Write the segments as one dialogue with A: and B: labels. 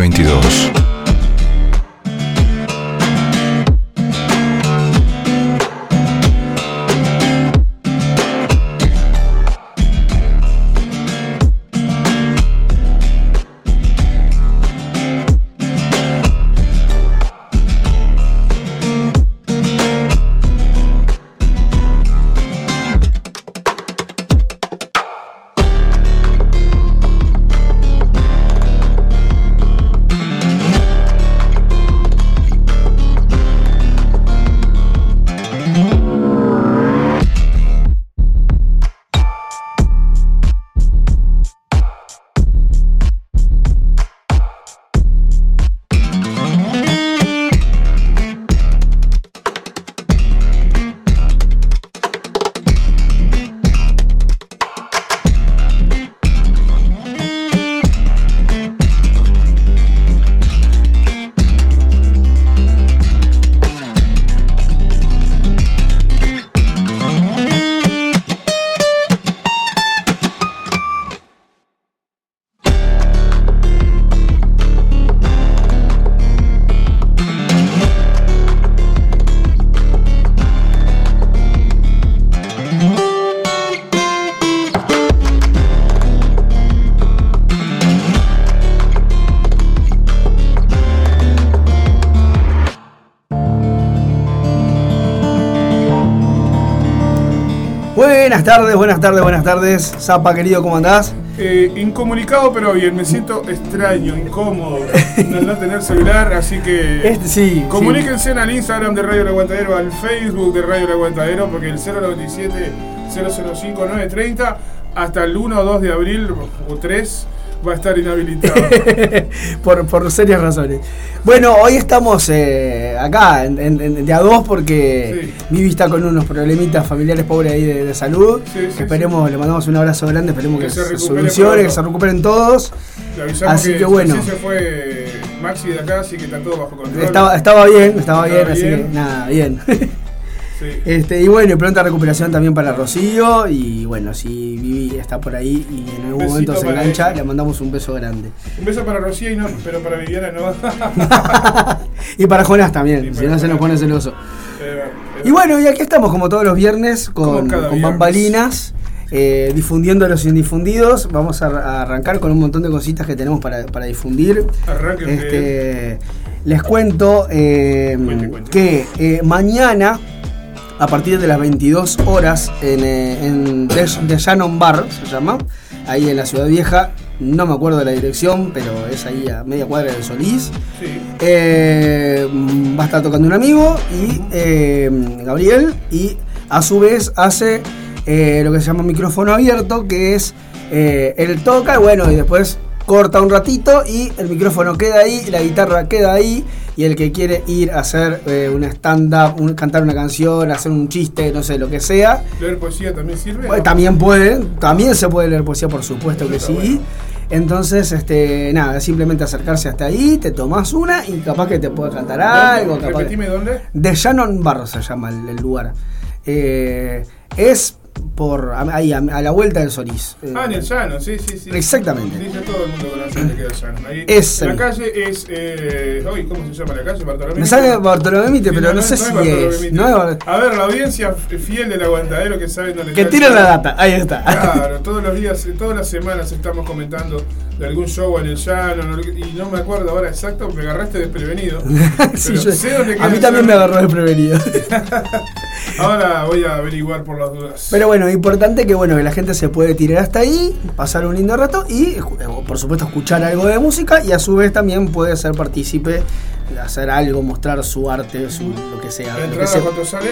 A: 2022.
B: Buenas tardes, buenas tardes, buenas tardes. Zapa, querido, ¿cómo andás?
C: Eh, incomunicado, pero bien, me siento extraño, incómodo, no, no tener celular, así que
B: Este, sí.
C: comuníquense al Instagram de Radio El Aguantadero, al Facebook de Radio El Aguantadero, porque el 097 005 930 hasta el 1 o 2 de abril o 3 va a estar inhabilitado.
B: sí. por, por serias razones. Bueno, hoy estamos eh, acá en, en- de a dos porque
C: Sí.
B: Vivi está con unos problemitas familiares pobres ahí de, de salud.
C: Sí, sí,
B: esperemos, le mandamos un abrazo grande, esperemos que,
C: Que se
B: solucione, que se recuperen todos. Así
C: que,
B: que bueno.
C: sí se fue Maxi de acá, así que está todo bajo control.
B: Estaba, estaba bien, estaba,
C: Estaba
B: bien, así que nada, bien.
C: Sí.
B: Este, y bueno, pronta recuperación también para Rocío. Y bueno, si Vivi está por ahí y algún momento se engancha, le mandamos un beso grande.
C: Un beso para Rocío, y no, pero para Viviana no.
B: y para Jonás también, si no se nos pone celoso.
C: Eh,
B: Y bueno, y aquí estamos como todos los viernes con, con
C: viernes.
B: bambalinas, eh, difundiendo los indifundidos. Vamos a, a arrancar con un montón de cositas que tenemos para, para difundir.
C: Arranquen de-
B: Este, les cuento eh,
C: Cuente, cuente.
B: que eh, mañana, a partir de las 22 horas, en, en The, The Shannon Bar, se llama, ahí en la Ciudad Vieja, no me acuerdo de la dirección, pero es ahí a media cuadra de Solís.
C: Sí.
B: Eh, va a estar tocando un amigo y eh, Gabriel y a su vez hace eh, lo que se llama micrófono abierto que es él toca y bueno y después corta un ratito y el micrófono queda ahí la guitarra queda ahí y el que quiere ir a hacer eh, una stand up un- cantar una canción hacer un chiste no sé lo que sea
C: ¿Leer poesía también sirve?
B: también puede, también se puede leer poesía, por supuesto que sí.
C: bueno.
B: Entonces, este, nada, simplemente acercarse hasta ahí, te tomas una y capaz que te puede cantar
C: ¿Dónde?
B: algo. Capaz
C: Repetime dónde.
B: de Shannon Barro se llama el, el lugar. Eh, es por ahí, a, a la vuelta del Solís. Eh,
C: Ah, en el llano, sí, sí, sí.
B: Exactamente.
C: Dice todo el mundo conoce donde queda el llano. Ahí,
B: Ese
C: la calle es. Eh, hoy, ¿Cómo se llama la calle? Bartolomé.
B: Me sale Bartolomé Mitre,
C: Sí,
B: pero no, sé
C: es
B: si es. No es
C: A ver, la audiencia fiel del aguantadero que sabe dónde
B: que tira la data, ahí está.
C: Claro, todos los días, todas las semanas estamos comentando de algún show en el llano no- y no me acuerdo ahora exacto, me agarraste desprevenido.
B: Sí, yo-
C: sé dónde
B: a mí también me agarró desprevenido.
C: Ahora voy a averiguar por las dudas.
B: Pero bueno, importante que bueno que la gente se puede tirar hasta ahí, pasar un lindo rato y eh, por supuesto escuchar algo de música y a su vez también puede ser partícipe de hacer algo, mostrar su arte, su lo que sea.
C: ¿La
B: lo que sea.
C: cuánto sale?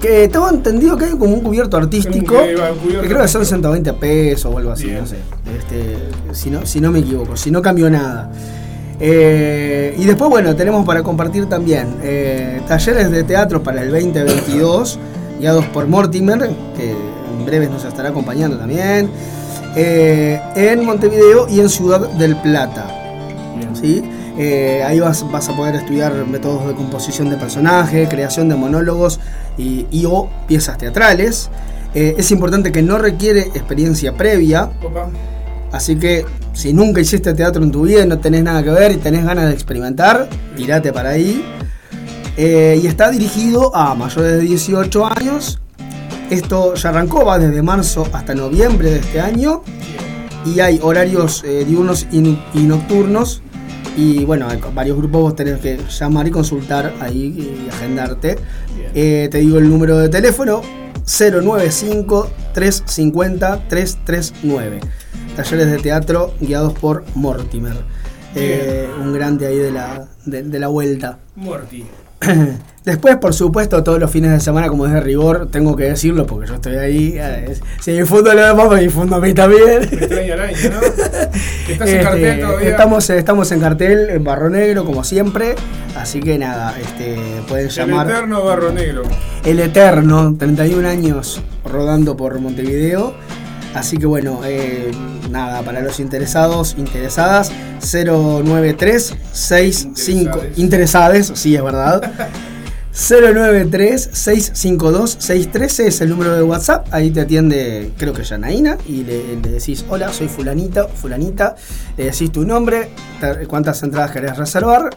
B: Que tengo entendido que hay como un cubierto artístico,
C: Un que va, un cubierto
B: que creo que son
C: artístico.
B: 120 pesos o algo así,
C: Bien.
B: no sé. Este, si, no, si no me equivoco, si no cambió nada. Eh, y después, bueno, tenemos para compartir también eh, talleres de teatro para el 2022, guiados por Mortimer, que breves nos estará acompañando también, eh, en Montevideo y en Ciudad del Plata. ¿sí? Eh, ahí vas, vas a poder estudiar métodos de composición de personajes, creación de monólogos y, y o piezas teatrales. Eh, es importante que no requiere experiencia previa. Así que si nunca hiciste teatro en tu vida y no tenés nada que ver y tenés ganas de experimentar, tirate para ahí. Eh, y está dirigido a mayores de 18 años. Esto ya arrancó, va desde marzo hasta noviembre de este año. Y hay horarios eh, diurnos y, y nocturnos. Y bueno, hay varios grupos vos tenés que llamar y consultar ahí y agendarte. Eh, te digo el número de teléfono 095-350-339. Talleres de teatro guiados por Mortimer. Eh, un grande ahí de la, de, de la vuelta.
C: Morty.
B: Después, por supuesto, todos los fines de semana, como es de rigor, tengo que decirlo porque yo estoy ahí. eh, Si difundo lo demás, me difundo a mí también.
C: Me extraña el año, ¿no? ¿Estás en
B: Este,
C: cartel todavía?
B: Estamos, estamos en cartel, en Barro Negro, como siempre. Así que nada, este, pueden
C: El
B: llamar.
C: eterno barro negro.
B: El Eterno, 31 años rodando por Montevideo. Así que bueno, eh, nada, para los interesados, interesadas, 093 65
C: Interesades.
B: sí es verdad. 093 652 613 es el número de WhatsApp, ahí te atiende creo que Yanaína y le, le decís hola, soy fulanita, fulanita, le decís tu nombre, cuántas entradas querés reservar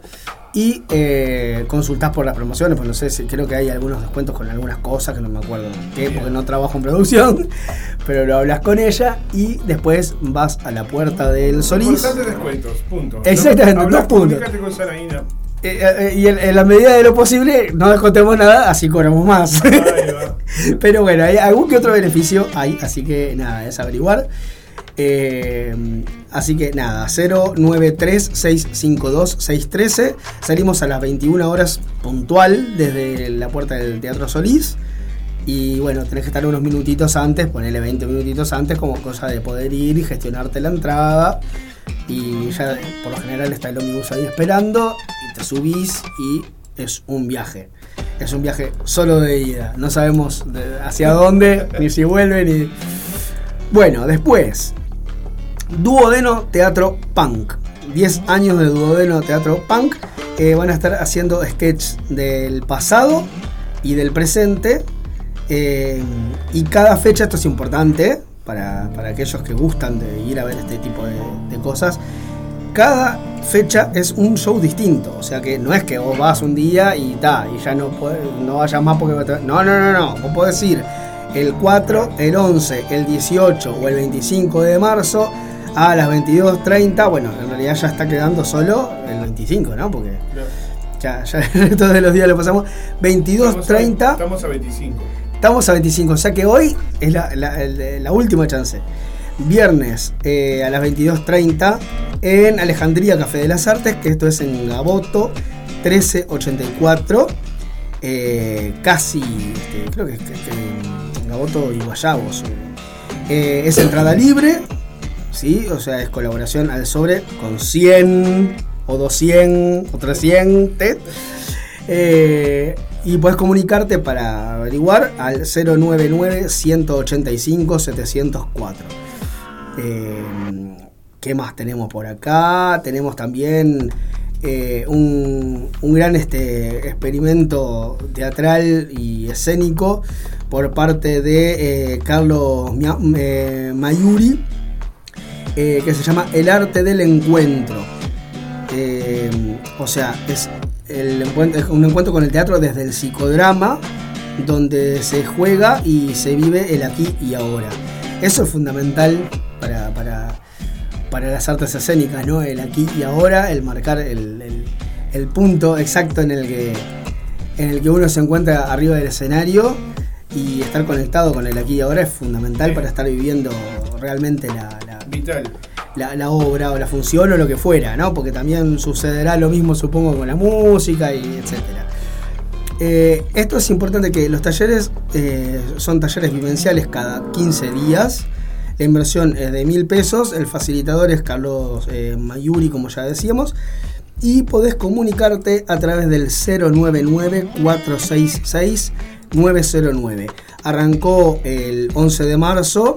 B: y eh, consultás por las promociones, pues no sé, si, creo que hay algunos descuentos con algunas cosas que no me acuerdo qué, porque no trabajo en producción, pero lo hablas con ella y después vas a la puerta del Solís.
C: Descuentos, punto.
B: Exactamente, dos puntos.
C: comunícate con Saraína.
B: Eh, eh, y en, en la medida de lo posible no descontemos nada, así cobramos más. Pero bueno, hay algún que otro beneficio hay, así que nada, es averiguar. Eh, así que nada, 093-652-613. Salimos a las 21 horas puntual desde la puerta del Teatro Solís. Y bueno, tenés que estar unos minutitos antes, ponerle 20 minutitos antes, como cosa de poder ir y gestionarte la entrada. Y ya por lo general está el ómnibus ahí esperando. Y te subís y es un viaje. Es un viaje solo de ida. No sabemos hacia dónde, ni si vuelve, ni. Bueno, después. Duodeno Teatro Punk. 10 años de Duodeno Teatro Punk. Eh, van a estar haciendo sketches del pasado y del presente. Eh, y cada fecha, esto es importante para, para aquellos que gustan de ir a ver este tipo de, cosas. Cada fecha es un show distinto. O sea que no es que vos vas un día y ta, y ya no, no vayas más porque. No, no, no, no. Vos podés ir el 4, el 11, el 18 o el 25 de marzo a las 22.30. Bueno, en realidad ya está quedando solo el 25, ¿no? Porque ya, ya todos los días lo pasamos.
C: Estamos a-
B: 22.30.
C: Estamos a 25.
B: Estamos a 25, o sea que hoy es la, la- última chance. Viernes eh, a las 22.30 en Alejandría Café de las Artes, que esto es en Gaboto 1384. eh, casi, este, creo que, que- que en Gaboto y Guayabos. Eh, es entrada libre, ¿sí? O sea, es colaboración al sobre con 100 o 200 o 300. Eh, y puedes comunicarte para averiguar al 099-185-704. Eh, ¿Qué más tenemos por acá? Tenemos también eh, un, un gran este, experimento teatral y escénico por parte de eh, Carlos Mia- eh, Mayuri, eh, que se llama El arte del encuentro. Eh, o sea, es, el encuentro, es un encuentro con el teatro desde el psicodrama, donde se juega y se vive el aquí y ahora. Eso es fundamental para, para, para las artes escénicas, ¿no? El aquí y ahora, el marcar el, el- el punto exacto en el, que, en el que uno se encuentra arriba del escenario y estar conectado con el aquí y ahora es fundamental para estar viviendo realmente la- la,
C: Vital.
B: la, obra o la función o lo que fuera, ¿no? Porque también sucederá lo mismo, supongo, con la música y etcétera. Eh, esto es importante que los talleres eh, son talleres vivenciales cada 15 días. La inversión es de mil pesos. El facilitador es Carlos eh, Mayuri, como ya decíamos. Y podés comunicarte a través del 099-466-909. Arrancó el 11 de marzo.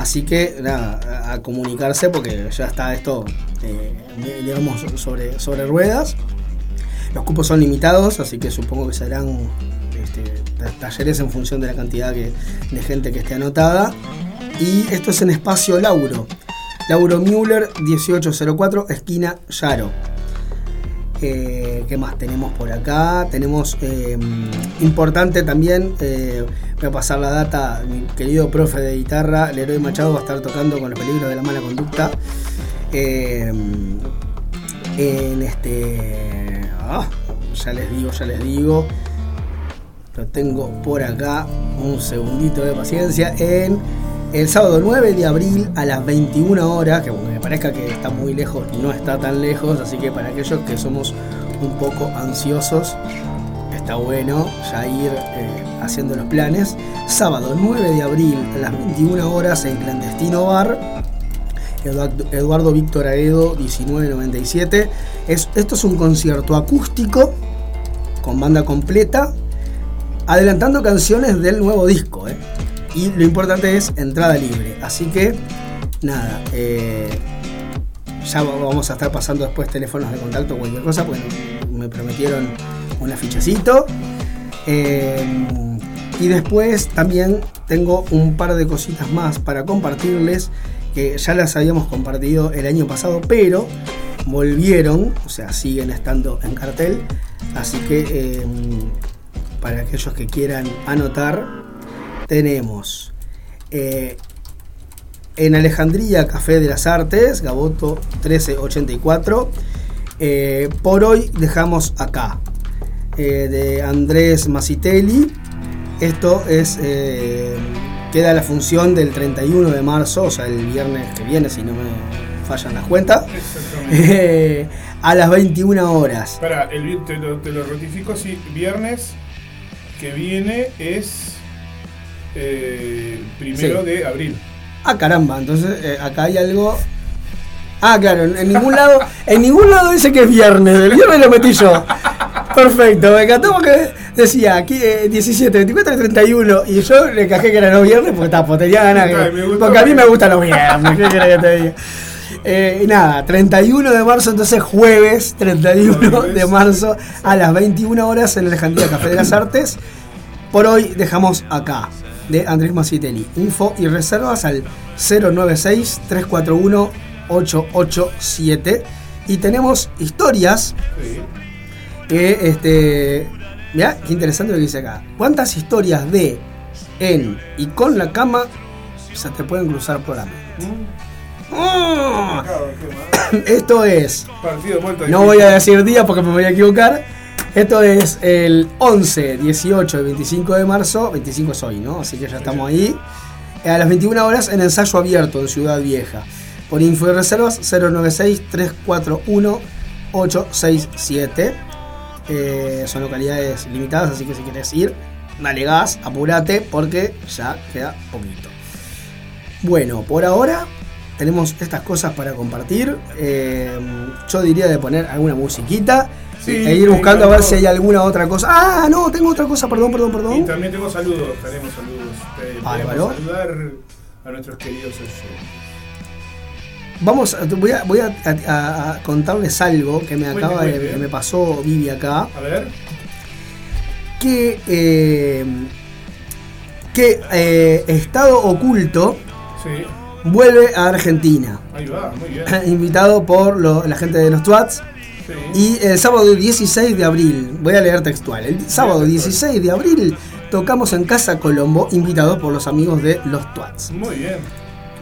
B: Así que nada, a, comunicarse porque ya está esto, eh, digamos, sobre, sobre ruedas. Los cupos son limitados, así que supongo que serán este, ta- talleres en función de la cantidad de gente que esté anotada. Y esto es en Espacio Lauro. Lauro Müller 1804, esquina Yaro. Eh, ¿Qué más tenemos por acá? Tenemos eh, importante también, voy a pasar la data, mi querido profe de guitarra, Leroy Machado, va a estar tocando con los peligros de la mala conducta. en este. ah, ya les digo, ya les digo. Lo tengo por acá. Un segundito de paciencia. En el sábado 9 de abril a las 21 horas, que me parezca que está muy lejos, no está tan lejos, así que para aquellos que somos un poco ansiosos, está bueno ya ir eh, haciendo los planes. Sábado 9 de abril a las 21 horas en Clandestino Bar. Eduardo, Víctor Aedo 1997. Es, esto es un concierto acústico con banda completa, adelantando canciones del nuevo disco. ¿eh? Y lo importante es entrada libre. Así que, nada, eh, ya vamos a estar pasando después teléfonos de contacto o cualquier cosa, porque me prometieron un afichecito. Eh, y después también tengo un par de cositas más para compartirles que ya las habíamos compartido el año pasado, pero volvieron, o sea, siguen estando en cartel. Así que eh, para aquellos que quieran anotar, tenemos eh, en Alejandría Café de las Artes, Gaboto 1384. Eh, por hoy dejamos acá, de Andrés Masitelli. Esto es queda la función del 31 de marzo, o sea, el viernes que viene, si no me fallan las cuentas, eh, a las 21 horas.
C: Espera, te, lo, te lo ratifico, sí, viernes que viene es eh, primero de abril.
B: Ah, caramba, entonces eh, acá hay algo. Ah, claro, en, ningún lado, en ningún lado dice que es viernes, el viernes lo metí yo. Perfecto, me encantó porque decía aquí 17, 24 y 31 y yo le cajé que era los viernes porque, está, tenía ganas porque a mí me gustan los viernes, ¿qué querés que te diga? Eh, nada, 31 de marzo, entonces jueves 31 de marzo a las 21 horas en el Alejandría Café de las Artes. Por hoy dejamos acá, de Andrés Masitelli. Info y reservas al 096-341-887. Y tenemos historias que, este, mirá, qué interesante lo que dice acá. ¿Cuántas historias de, en y con la cama se te pueden cruzar por la mente? ¡Oh! Esto es. No voy a decir día porque me voy a equivocar. Esto es el 11, 18 y 25 de marzo. 25 es hoy, ¿no? Así que ya estamos ahí. A las 21 horas en ensayo abierto en Ciudad Vieja. Por info y reservas 096-341-867. Eh, son localidades limitadas, así que si quieres ir, dale gas, apúrate porque ya queda poquito. Bueno, por ahora tenemos estas cosas para compartir. Eh, yo diría de poner alguna musiquita e ir buscando a ver si hay alguna otra cosa. Ah, no, tengo otra cosa, perdón, perdón, perdón.
C: Y también tengo saludos, tenemos saludos. Eh, saludar a nuestros queridos
B: Vamos, voy, a, voy a, contarles algo que me acaba de, que me pasó Vivi acá.
C: A ver.
B: Que eh, que Estado Oculto sí vuelve a Argentina.
C: Ahí va, muy bien.
B: Invitado por la gente de los Twats. Y el sábado 16 de abril, voy a leer textual, el sábado 16 de abril tocamos en Casa Colombo, invitados por los amigos de los Twats.
C: Muy bien.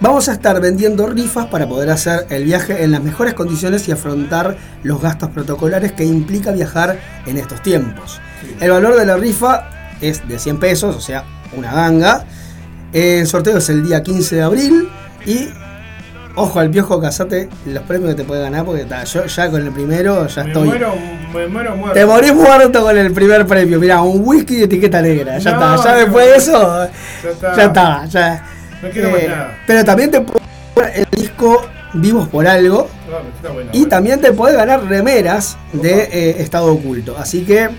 B: Vamos a estar vendiendo rifas para poder hacer el viaje en las mejores condiciones y afrontar los gastos protocolares que implica viajar en estos tiempos. El valor de la rifa es de 100 pesos, o sea, una ganga. El sorteo es el día 15 de abril. Y ojo al piojo, casate los premios que te puede ganar, porque yo ya con el primero ya
C: me
B: estoy.
C: Muero, me muero muerto.
B: Te morís muerto con el primer premio. Mirá, un whisky de etiqueta negra. Ya está. Ya después de eso. Ya está. Ya
C: No quiero más eh, nada.
B: Pero también te ganar el disco Vivos por Algo.
C: Claro, está bueno,
B: y también te puede ganar remeras de eh, Estado Oculto. Así que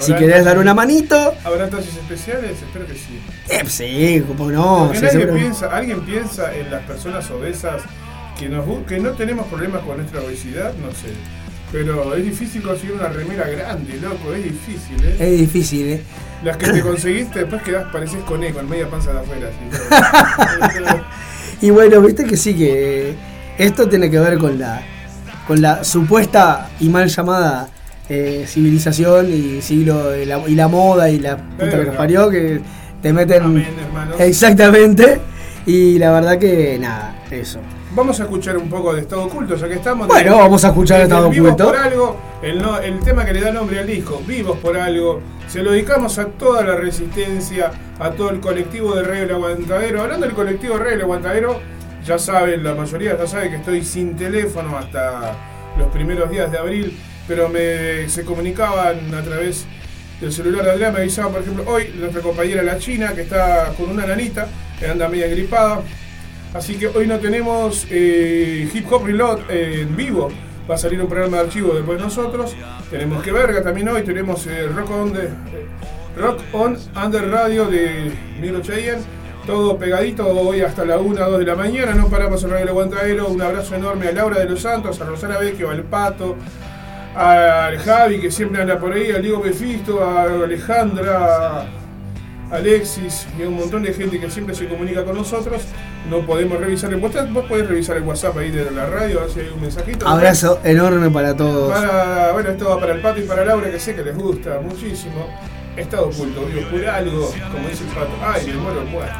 B: si querés dar una manito.
C: ¿Habrá talles especiales? Espero que sí.
B: Eh, sí, como no.
C: Porque piensa, alguien piensa en las personas obesas que, nos, que no tenemos problemas con nuestra obesidad, no sé. Pero es difícil conseguir una remera grande, loco, es difícil, ¿eh?
B: Es difícil, ¿eh?
C: Las que te conseguiste después quedás, pareces con E, con media panza de afuera.
B: Y bueno, viste que sí, que esto tiene que ver con la, con la supuesta y mal llamada eh, civilización y siglo y la, y la moda y la puta que nos parió que te meten
C: Amén,
B: exactamente. Y la verdad que nada eso
C: Vamos a escuchar un poco de Estado Oculto, ya que estamos.
B: Bueno,
C: desde-
B: vamos a escuchar Estado
C: Vivos
B: Oculto.
C: por algo, el, no- el tema que le da nombre al disco, Vivos por algo. Se lo dedicamos a toda la resistencia, a todo el colectivo de Radio El Aguantadero. Hablando del colectivo de Radio El Aguantadero, ya saben, la mayoría ya sabe que estoy sin teléfono hasta los primeros días de abril, pero me, se comunicaban a través del celular de Adrián, me avisaban, por ejemplo, hoy nuestra compañera la China, que está con una nanita, que anda media gripada, Así que hoy no tenemos eh, Hip Hop Reload eh, en vivo. Va a salir un programa de archivo después de nosotros. Tenemos que verga también hoy. Tenemos eh, Rock, on eh, Rock On Under Radio de Milo Cheyenne. Todo pegadito hoy hasta la 1, 2 de la mañana. No paramos en Radio Aguantadero. Un abrazo enorme a Laura de los Santos, a Rosana Vecchio, al Pato, al Javi que siempre anda por ahí, al Diego Befisto, a Alejandra, Alexis y un montón de gente que siempre se comunica con nosotros. No podemos revisar el WhatsApp. Vos podés revisar el WhatsApp ahí de la radio, a ver si hay un mensajito.
B: abrazo enorme para todos
C: Para, bueno, esto va para el Pato y para Laura, que sé que les gusta muchísimo. Estado oculto, vivo por algo, como dice el Pato. Ay, me muero muerto.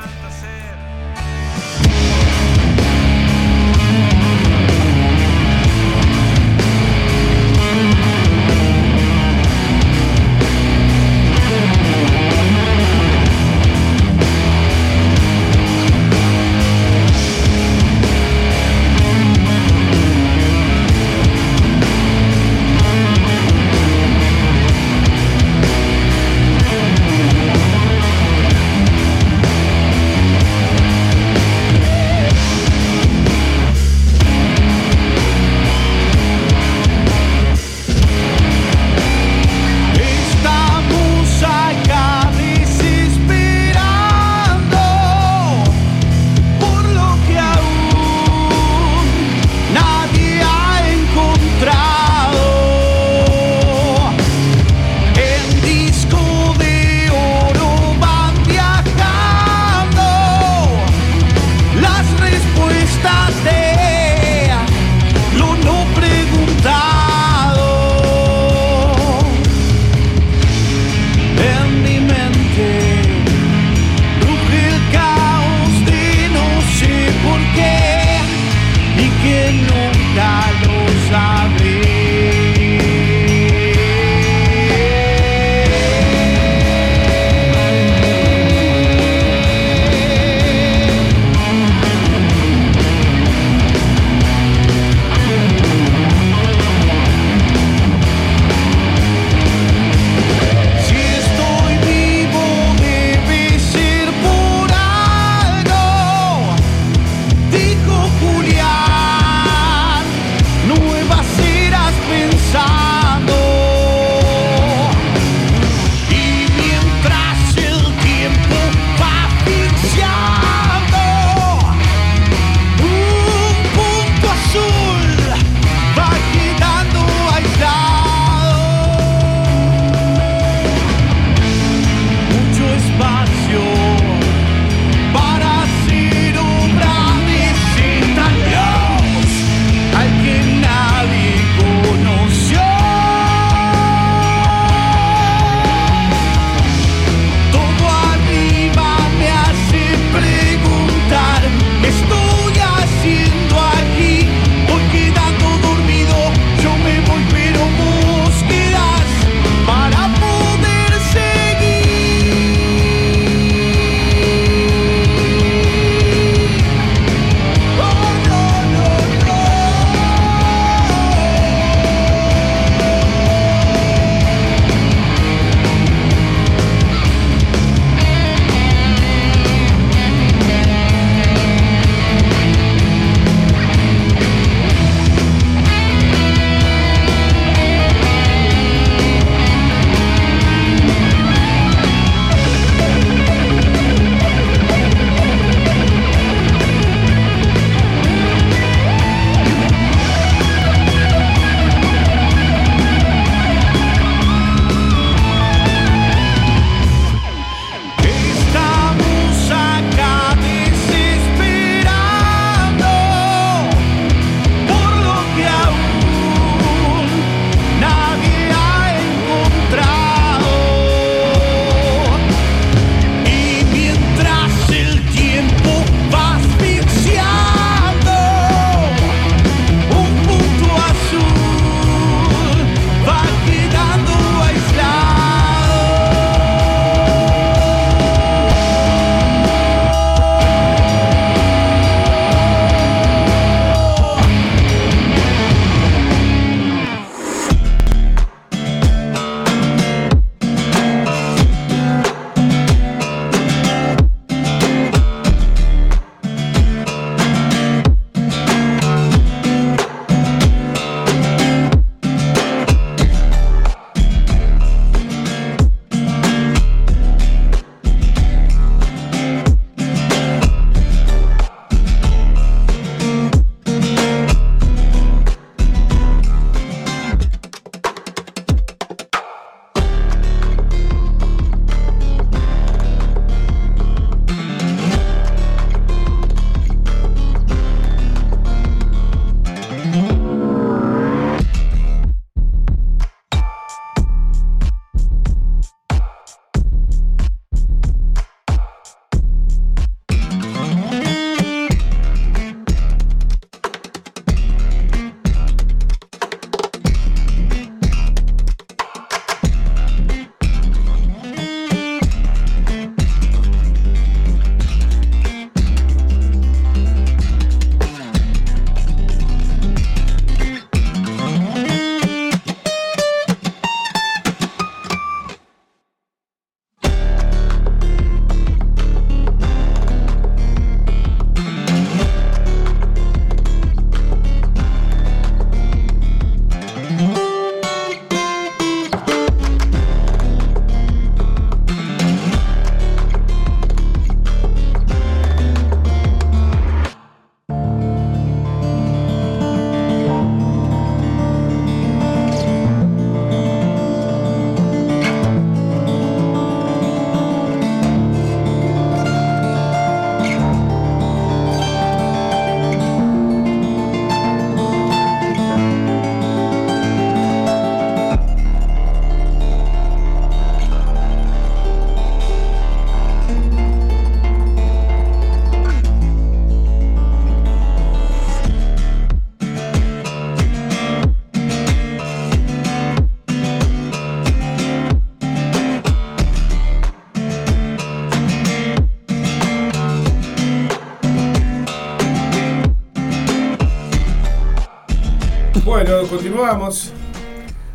C: Bueno, continuamos.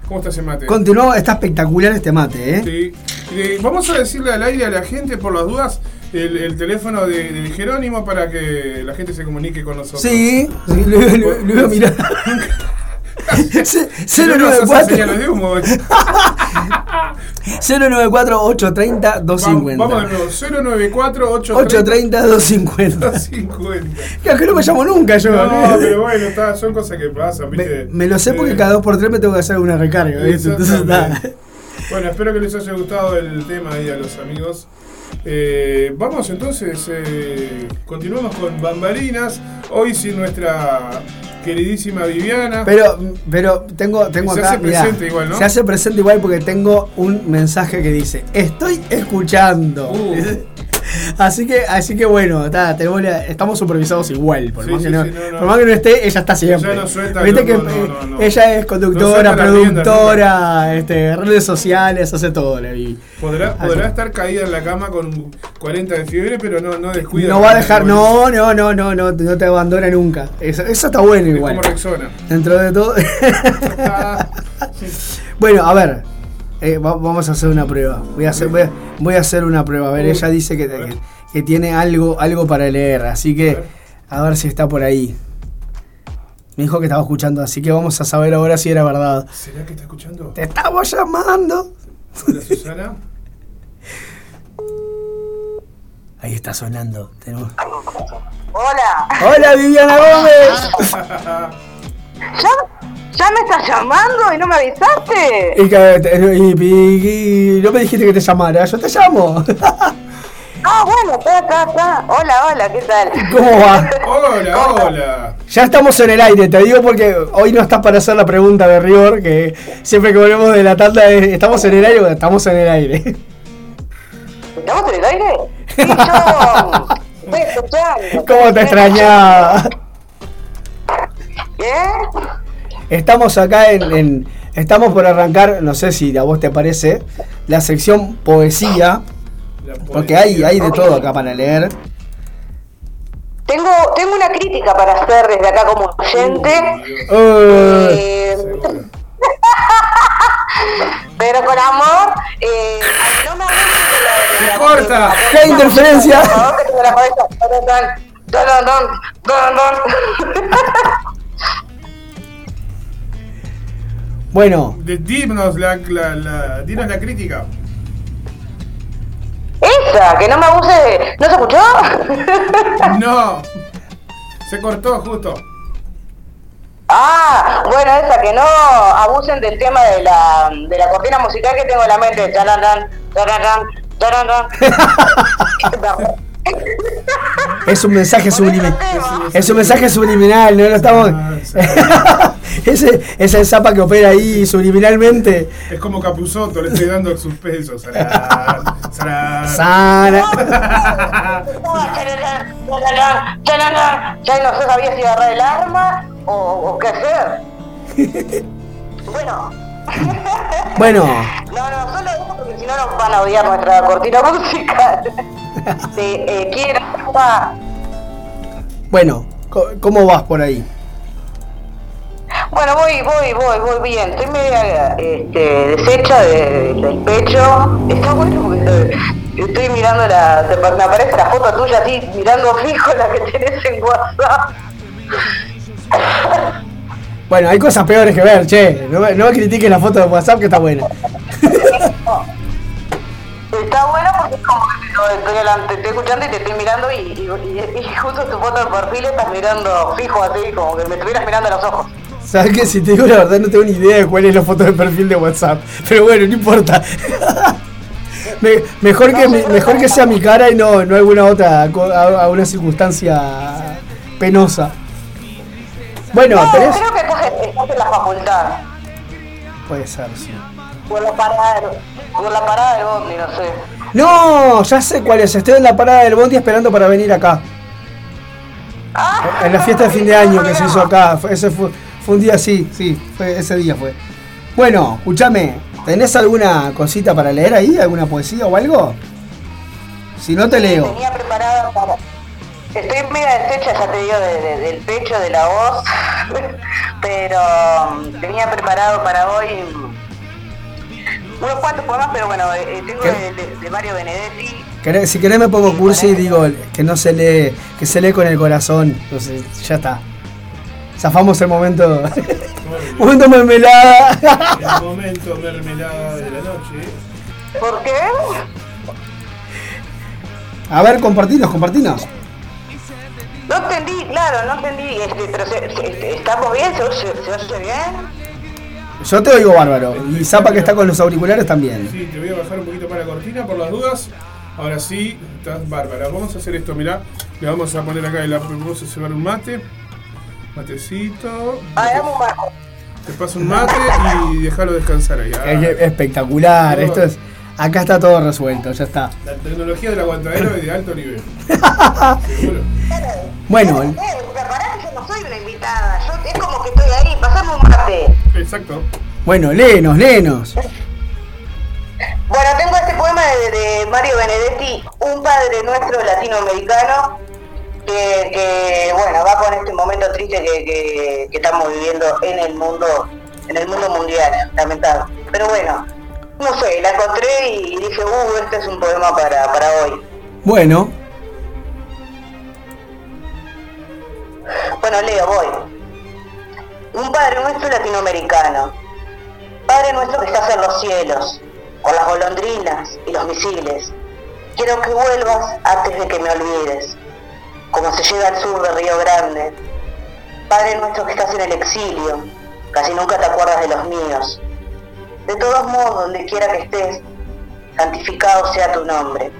C: ¿Cómo está ese mate?
B: Continuó, está espectacular este mate, ¿eh?
C: Sí. Eh, vamos a decirle al aire a la gente, por las dudas, el, el teléfono de, de Jerónimo para que la gente se comunique con nosotros.
B: Sí, sí, lo, lo- lo iba a mirar. C-
C: Si no nos hace señales
B: 094
C: de humo.
B: 094 830 250.
C: Vamos de nuevo. 094
B: 830 250.
C: 50.
B: Claro que no me llamo nunca yo.
C: No, pero bueno, está, son cosas que pasan,
B: me,
C: ¿viste?
B: me lo sé porque
C: Eh,
B: cada dos por tres me tengo que hacer una recarga. ¿viste? Entonces está.
C: Bueno, espero que les haya gustado el tema ahí a los amigos. Eh, vamos entonces, eh, continuamos con Bambalinas. Hoy sin nuestra queridísima Viviana.
B: Pero, pero tengo, tengo
C: Se
B: acá.
C: hace
B: mirá,
C: presente igual, ¿no?
B: Se hace presente igual porque tengo un mensaje que dice: Estoy escuchando.
C: Uh.
B: Así que, así que bueno, está, tenemos la- estamos supervisados igual. Por,
C: Sí,
B: más
C: sí,
B: que no,
C: sí, no, no.
B: por más que no esté, ella está siempre.
C: Ella no suelta,
B: Viste que ella es conductora, productora, este, redes sociales, hace todo la Vivi.
C: Podrá, podrá estar caída en la cama con 40 de fiebre, pero no, no descuida.
B: No va a dejar, no, no, no, no, no, no te abandona nunca. Eso, eso está bueno
C: Es
B: igual.
C: como Rexona.
B: Dentro de todo. Bueno, a ver, eh, va- vamos a hacer una prueba. Voy a hacer, voy a, voy a hacer una prueba. A ver, ella dice que, que, que tiene algo, algo para leer, así que a ver si está por ahí. Me dijo que estaba escuchando, así que vamos a saber ahora si era verdad.
C: ¿Será que está escuchando?
B: Te estamos llamando.
C: Hola, Susana.
B: Ahí está sonando. Tenemos-
D: Hola.
B: Hola Viviana Gómez.
D: ¿Ya, ¿Ya me estás llamando y no me avisaste?
B: Y, que- te- y- y- y no me dijiste que te llamara, yo te llamo.
D: Ah, bueno, está, está, está. Hola, hola, ¿qué tal?
B: ¿Cómo va?
C: Hola, hola.
B: Ya estamos en el aire, te digo porque hoy no estás para hacer la pregunta de rigor, que siempre que volvemos de la tanda es, ¿estamos en el aire o estamos en el aire?
D: ¿Estamos en el aire? Sí, yo. Estoy escuchando.
B: ¿Cómo te extrañaba?
D: ¿Qué?
B: Estamos acá en, en- Estamos por arrancar, no sé si a vos te parece, la sección poesía,
C: La
B: porque hay, hay de todo acá para leer.
D: Tengo, tengo una crítica para hacer desde acá como oyente.
B: Eh,
D: Eh,
C: Seguro.
D: pero con amor, eh, no me
C: ¡Se corta!
B: ¡Qué interferencia!
D: Por favor, que tengo la cabeza. Don, don, don, don, don,
B: bueno,
C: De- Dinos la, la, la, dinos la crítica.
D: Esa, que no me abuse de... ¿No se escuchó?
C: No. Se cortó justo.
D: ah, bueno, esa, que no abusen del tema de la, de la cortina musical que tengo en la mente. Tararán, tararán, tararán.
B: Es un mensaje subliminal. Es un mensaje subliminal, no lo estamos. Ese es el zapa que opera ahí subliminalmente.
C: Es como Capuzoto, le estoy dando suspenso. Sarán.
B: Sana.
D: Tararán, tararán, tararán. Ya no sé sabía si agarrar el arma o, o qué hacer. Bueno,
B: Bueno,
D: no, no, solo eso porque si no nos van a odiar nuestra cortina musical. Sí, eh, quiero...
B: bueno, ¿cómo vas por ahí?
D: Bueno, voy, voy, voy, voy bien. Estoy media este, deshecha de- del pecho. Está bueno porque estoy, estoy mirando la. te- me aparece la foto tuya así, mirando fijo la que tenés en WhatsApp.
B: Bueno, hay cosas peores que ver, che. No, me- no critiques la foto de WhatsApp que está buena.
D: Está bueno porque es como que te, estoy, delante- te estoy escuchando y te estoy mirando y, y- y- justo tu foto de perfil estás mirando fijo así, como que me estuvieras mirando a los ojos.
B: Sabes que si te digo la verdad no tengo ni idea de cuál es la foto de perfil de WhatsApp. Pero bueno, no importa. Me- mejor, que, mejor que sea mi cara y no, no alguna otra, co- a, a una circunstancia penosa. Bueno,
D: No,
B: tenés.
D: creo que estás, en la facultad.
B: Puede ser, sí.
D: En la parada, en la parada de Bondi, no sé.
B: No, ya sé cuál es. Estoy en la parada del Bondi esperando para venir acá.
D: Ah,
B: En la fiesta de fin de año que se hizo acá. Ese fue, fue un día así, sí, fue, ese día fue. Bueno, escúchame, ¿tenés alguna cosita para leer ahí? ¿Alguna poesía o algo? Si no te leo.
D: Tenía preparada para. Estoy media deshecha, ya te digo, de- de- del pecho, de la voz. pero mm, tenía preparado para hoy unos cuantos poemas, pero bueno, eh, eh, tengo de, de- de Mario Benedetti.
B: Si querés me pongo cursi y digo que no se lee, que se lee con el corazón. Entonces, ya está. Zafamos el momento. momento mermelada.
C: El momento mermelada de la noche.
D: ¿Por qué?
B: A ver, compartinos, compartinos.
D: No entendí, claro, no entendí, este, pero se- se- este, ¿estamos bien? ¿Se oye, se oye bien?
B: Yo te oigo bárbaro. Y Zapa que está con los auriculares también.
C: Sí, te voy a bajar un poquito para la cortina por las dudas. Ahora sí, estás bárbara. Vamos a hacer esto, mirá. Le vamos a poner acá el vamos a cebar un mate. Matecito.
D: Ah, dame un bajo.
C: Te paso un mate y déjalo descansar ahí. Ah,
B: Es espectacular. Esto es. Acá está todo resuelto, ya está.
C: La tecnología del aguantadero es de alto nivel. Seguro.
B: Bueno,
D: Eh, prepará que yo no soy una invitada, yo, es como que estoy ahí, pasame un mate.
C: Exacto.
B: bueno, léenos, léenos.
D: Bueno, tengo este poema de, de Mario Benedetti, un padre nuestro latinoamericano, que, que, bueno, va con este momento triste que, que- que estamos viviendo en el mundo, en el mundo mundial, lamentable. Pero bueno, no sé, la encontré y dije, uh, este es un poema para, para hoy.
B: Bueno,
D: Bueno, Leo, voy. Un Padre nuestro latinoamericano. Padre nuestro que estás en los cielos, con las golondrinas y los misiles. Quiero que vuelvas antes de que me olvides, como se llega al sur de Río Grande. Padre nuestro que estás en el exilio, casi nunca te acuerdas de los míos. De todos modos, donde quiera que estés, santificado sea tu nombre.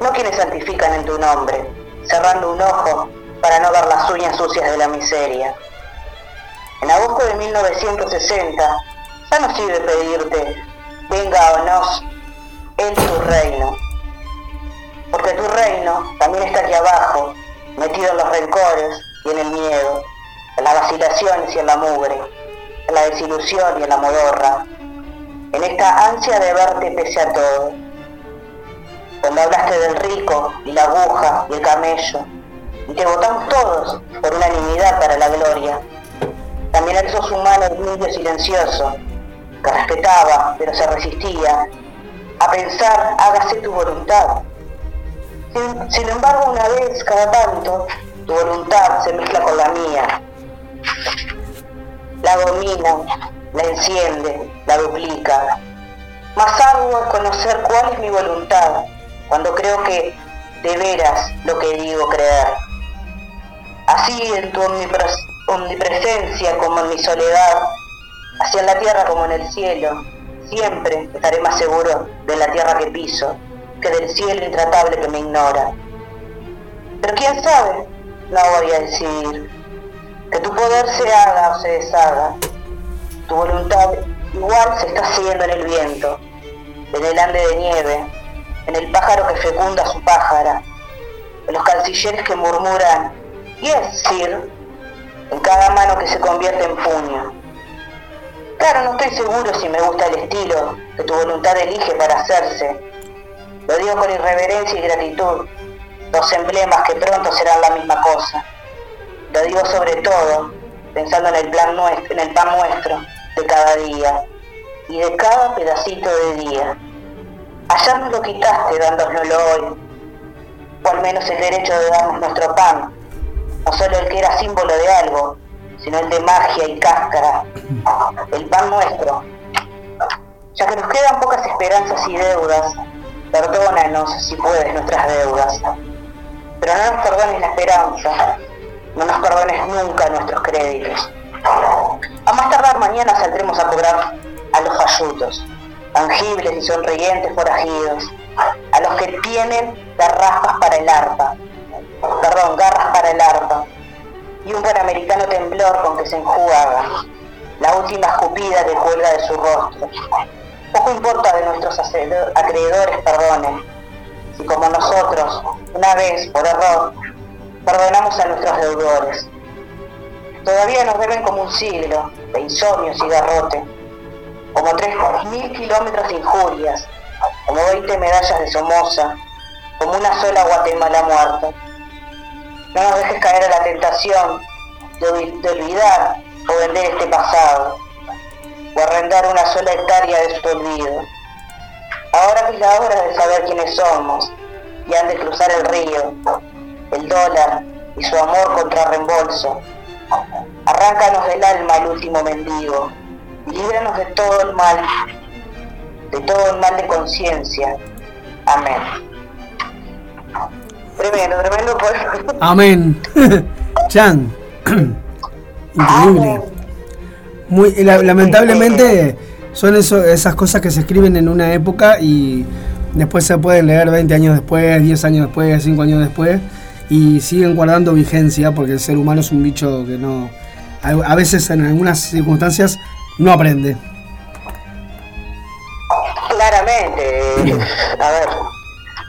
D: No quienes santifican en tu nombre, cerrando un ojo para no ver las uñas sucias de la miseria. En agosto de 1960, ya no sirve pedirte, venga o no, en tu reino. Porque tu reino también está aquí abajo, metido en los rencores y en el miedo, en las vacilaciones y en la mugre, la desilusión y en la modorra, en esta ansia de verte pese a todo cuando hablaste del rico y la aguja y el camello, y te votamos todos por unanimidad para la gloria. También el sos humano limpio silencioso, que respetaba pero se resistía a pensar, hágase tu voluntad. Sin embargo, una vez cada tanto, tu voluntad se mezcla con la mía. La domina, la enciende, la duplica. Más arduo es conocer cuál es mi voluntad, cuando creo que de veras lo que digo creer. Así en tu omnipres- omnipresencia como en mi soledad, así en la tierra como en el cielo, siempre estaré más seguro de la tierra que piso que del cielo intratable que me ignora. Pero quién sabe, no voy a decidir, que tu poder se haga o se deshaga, tu voluntad igual se está siguiendo en el viento, en el ande de nieve, en el pájaro que fecunda su pájara, en los cancilleres que murmuran, yes, sir, en cada mano que se convierte en puño. Claro, no estoy seguro si me gusta el estilo que tu voluntad elige para hacerse. Lo digo con irreverencia y gratitud, dos emblemas que pronto serán la misma cosa. Lo digo sobre todo pensando en el pan nuestro de cada día y de cada pedacito de día. Ayer nos lo quitaste dándonoslo hoy, o al menos el derecho de darnos nuestro pan, no solo el que era símbolo de algo, sino el de magia y cáscara, el pan nuestro. Ya que nos quedan pocas esperanzas y deudas, perdónanos si puedes nuestras deudas, pero no nos perdones la esperanza, no nos perdones nunca nuestros créditos. A más tardar mañana saldremos a cobrar a los fallutos, tangibles y sonrientes forajidos, a los que tienen garrafas para el arpa, perdón, garras para el arpa, y un panamericano temblor con que se enjuaga, la última escupida que cuelga de su rostro. Poco importa de nuestros acreedor- acreedores perdonen, si como nosotros, una vez por error, perdonamos a nuestros deudores. Todavía nos deben como un siglo de insomnios y garrote, como tres mil kilómetros de injurias, como 20 medallas de Somoza, como una sola Guatemala muerta. No nos dejes caer a la tentación de, de olvidar o vender este pasado, o arrendar una sola hectárea de su olvido. Ahora es la hora de saber quiénes somos y han de cruzar el río, el dólar y su amor contra reembolso. Arráncanos del alma el último mendigo y líbranos de todo el mal, de todo el mal de conciencia. Amén. Tremendo, tremendo.
B: Amén. Chan. Increíble.
D: Amén.
B: Muy, la- lamentablemente son eso- esas cosas que se escriben en una época y después se pueden leer 20 años después, 10 años después, 5 años después y siguen guardando vigencia porque el ser humano es un bicho que no... A, veces en algunas circunstancias no aprende.
D: Claramente, eh, a ver,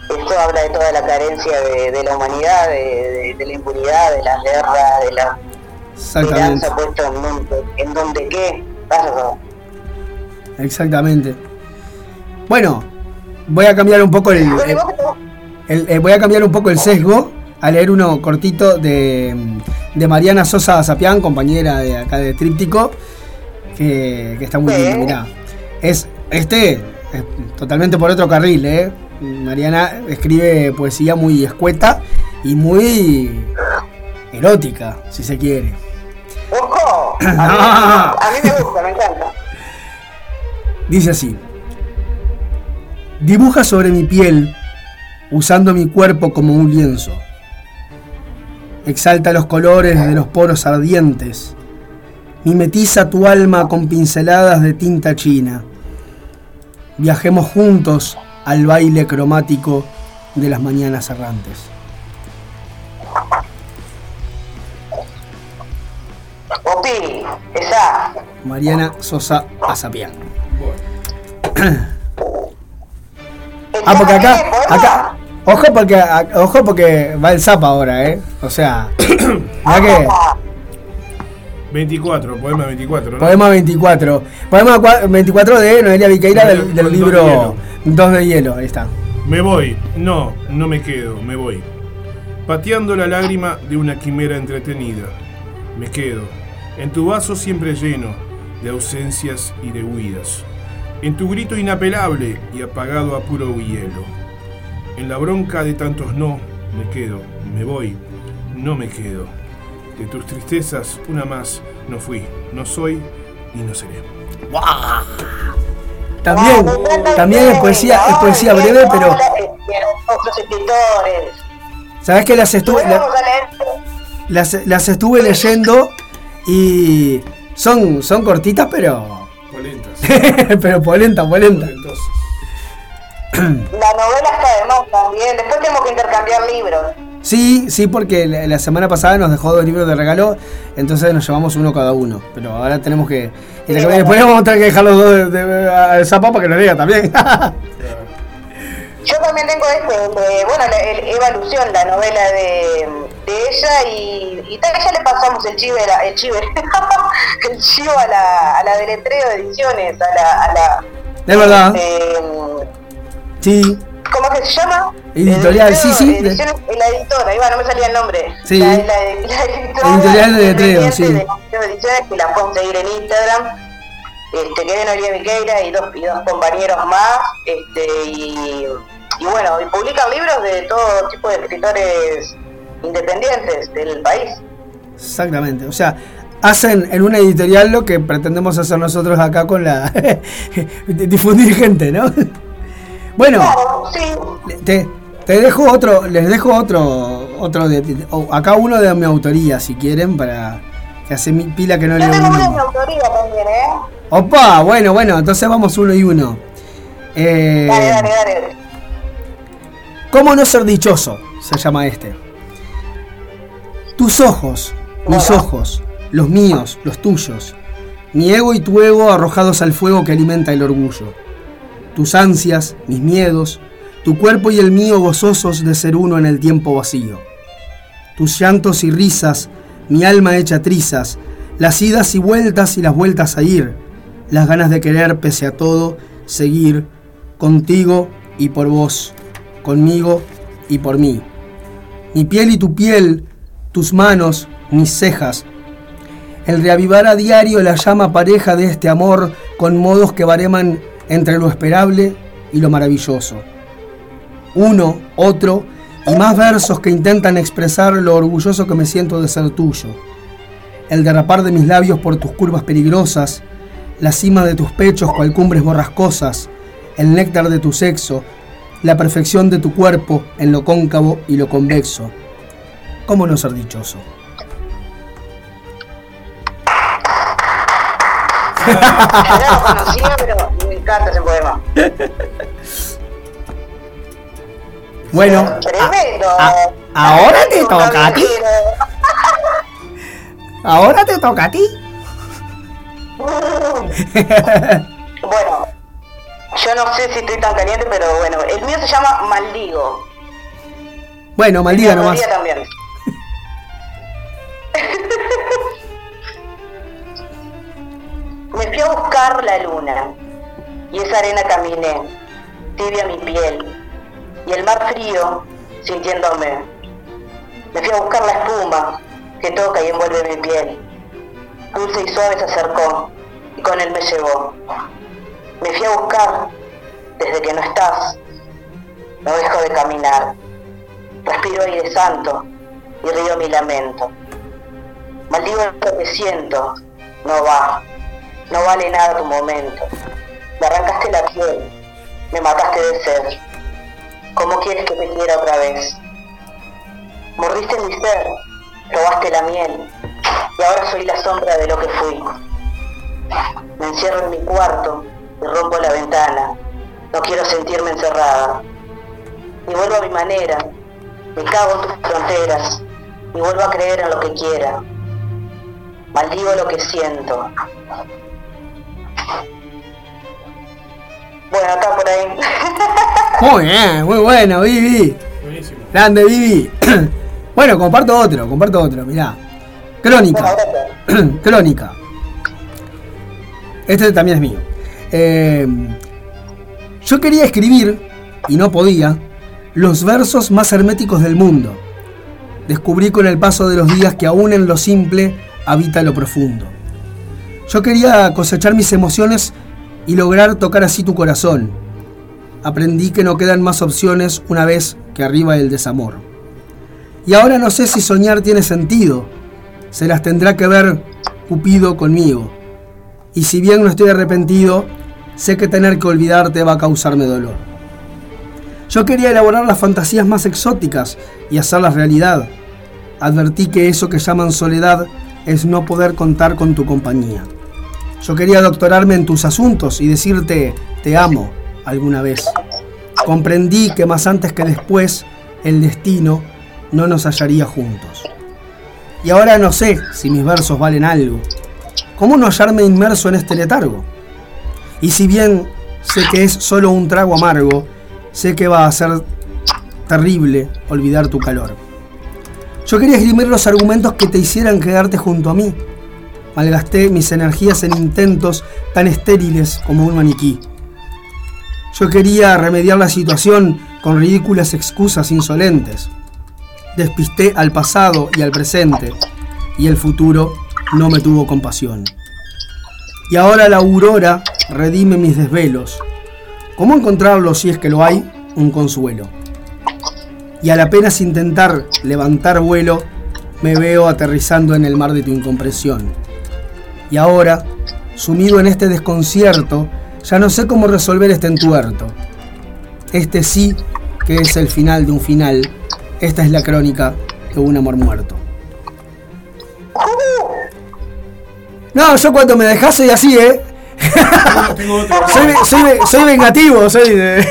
D: esto habla de toda la carencia de, de la humanidad, de, de- de la impunidad, de las guerras, de la esperanza puesta en donde, en donde qué. Pasa,
B: Exactamente. Bueno, voy a cambiar un poco el, el-
D: ¿y vos qué-
B: el- eh, voy a cambiar un poco el sesgo a leer uno cortito de, de Mariana Sosa Sapián, compañera de acá de Tríptico, que, que está muy lindo, mirá. Es este es totalmente por otro carril, ¿eh? Mariana escribe poesía muy escueta y muy erótica, si se quiere.
D: Ojo, a mí,
B: No.
D: a mí me gusta, me encanta.
B: Dice así. Dibuja sobre mi piel, usando mi cuerpo como un lienzo. Exalta los colores de los poros ardientes. Mimetiza tu alma con pinceladas de tinta china. Viajemos juntos al baile cromático de las mañanas errantes.
D: Opi, esa.
B: Mariana Sosa Azapián. Ah, porque acá, acá, ojo porque, a- ojo porque va el zapa ahora, eh. O sea, que
D: Ah,
C: 24, poema 24, ¿no?
B: poema 24, poema cua- 24 de Noelia Viqueira del, del
C: de
B: libro
C: hielo.
B: Dos de hielo, ahí está.
C: Me voy. No, no me quedo, me voy. Pateando la lágrima de una quimera entretenida. Me quedo. En tu vaso siempre lleno de ausencias y de huidas. En tu grito inapelable y apagado a puro hielo. En la bronca de tantos no, me quedo, me voy, no me quedo. De tus tristezas, una más, no fui, no soy y no seré.
B: También, también es poesía, es poesía breve, pero
D: Otros escritores.
B: sabes que las estuve, la- las, las estuve leyendo y son, son cortitas, pero
C: Polentas.
B: pero polenta, polenta.
D: La novela está de más también. Después tenemos que intercambiar libros.
B: Sí, sí, porque la, semana pasada nos dejó dos libros de regalo, entonces nos llevamos uno cada uno. Pero ahora tenemos que.
D: Bueno.
B: después vamos a tener que dejar los dos al Zapa para que nos lea también.
D: Yo también tengo este, de, bueno, la, el- Evolución, la novela de, de ella y, y tal, ya le pasamos el chive, la- el chive, el chivo a la, a la de Letreo Ediciones, a la, a la
B: es verdad.
D: eh,
B: Sí,
D: ¿cómo es que se llama?
B: Editorial, sí, sí,
D: de la editora, va, no me salía el nombre.
B: Sí.
D: La, la, la editora
B: Editorial de Letreo, sí.
D: de Ediciones, que la pueden seguir en Instagram. Este, que Noelia Viqueira y dos, y dos compañeros más. Este, y, y bueno, y publican libros de todo tipo de escritores independientes del país.
B: exactamente. O sea, hacen en una editorial lo que pretendemos hacer nosotros acá con la. difundir gente, ¿no? Bueno.
D: Claro, sí.
B: Te, te dejo otro, les dejo otro, otro de, acá uno de mi autoría, si quieren, para que hace mi pila que no
D: Yo
B: leo
D: tengo una de mi autoría también, ¿eh?
B: Opa, bueno, bueno, entonces vamos uno y uno. Eh,
D: Dale, dale, dale.
B: ¿Cómo no ser dichoso? Se llama este. Tus ojos, mis ojos, los míos, los tuyos. Mi ego y tu ego arrojados al fuego que alimenta el orgullo. Tus ansias, mis miedos, tu cuerpo y el mío gozosos de ser uno en el tiempo vacío. Tus llantos y risas, mi alma hecha trizas, las idas y vueltas y las vueltas a ir, las ganas de querer pese a todo, seguir contigo y por vos, conmigo y por mí. Mi piel y tu piel, tus manos, mis cejas, el reavivar a diario la llama pareja de este amor con modos que bareman entre lo esperable y lo maravilloso. Uno, otro y más versos que intentan expresar lo orgulloso que me siento de ser tuyo. El derrapar de mis labios por tus curvas peligrosas, la cima de tus pechos cual cumbres borrascosas, el néctar de tu sexo, la perfección de tu cuerpo en lo cóncavo y lo convexo. ¿Cómo no ser dichoso?
D: No lo conocía, pero me encanta ese poema.
B: Bueno,
D: Tremendo.
B: a- ahora te toca a ti. ahora te toca a ti.
D: Bueno, yo no sé si estoy tan caliente, pero bueno, el mío se llama Maldigo.
B: Bueno, maldiga nomás.
D: También. La luna y esa arena caminé, tibia mi piel y el mar frío sintiéndome. Me fui a buscar la espuma que toca y envuelve mi piel. Dulce y suave se acercó y con él me llevó. Me fui a buscar desde que no estás. No dejo de caminar. Respiro aire santo y río mi lamento. Maldigo lo que siento, no va, no vale nada tu momento. Me arrancaste la piel, me mataste de sed. ¿Cómo quieres que te quiera otra vez? Mordiste mi ser, robaste la miel y ahora soy la sombra de lo que fui. Me encierro en mi cuarto y rompo la ventana. No quiero sentirme encerrada. Y vuelvo a mi manera. Me cago en tus fronteras y vuelvo a creer en lo que quiera. Maldigo lo que siento. Bueno, acá por ahí.
B: Muy bien, muy bueno, Vivi.
C: Buenísimo.
B: Grande, Vivi. bueno, comparto otro, comparto otro, mirá. Crónica. Crónica. Este también es mío. Eh, yo quería escribir, y no podía, los versos más herméticos del mundo. Descubrí con el paso de los días que aún en lo simple habita lo profundo. Yo quería cosechar mis emociones y lograr tocar así tu corazón. Aprendí que no quedan más opciones una vez que arriba el desamor. Y ahora no sé si soñar tiene sentido. Se las tendrá que ver Cupido conmigo. Y si bien no estoy arrepentido, sé que tener que olvidarte va a causarme dolor. Yo quería elaborar las fantasías más exóticas y hacerlas realidad. Advertí que eso que llaman soledad es no poder contar con tu compañía. Yo quería doctorarme en tus asuntos y decirte te amo alguna vez. Comprendí que más antes que después el destino no nos hallaría juntos. Y ahora no sé si mis versos valen algo. ¿Cómo no hallarme inmerso en este letargo? Y si bien sé que es solo un trago amargo, sé que va a ser terrible olvidar tu calor. Yo quería esgrimir los argumentos que te hicieran quedarte junto a mí. Malgasté mis energías en intentos tan estériles como un maniquí. Yo quería remediar la situación con ridículas excusas insolentes. Despisté al pasado y al presente, y el futuro no me tuvo compasión. Y ahora la aurora redime mis desvelos. ¿Cómo encontrarlo si es que lo hay? Un consuelo. Y al apenas intentar levantar vuelo, me veo aterrizando en el mar de tu incomprensión. Y ahora, sumido en este desconcierto, ya no sé cómo resolver este entuerto. Este sí que es el final de un final. Esta es la crónica de un amor muerto. No, yo cuando me dejas soy así, ¿eh? Soy, soy, soy vengativo, soy de...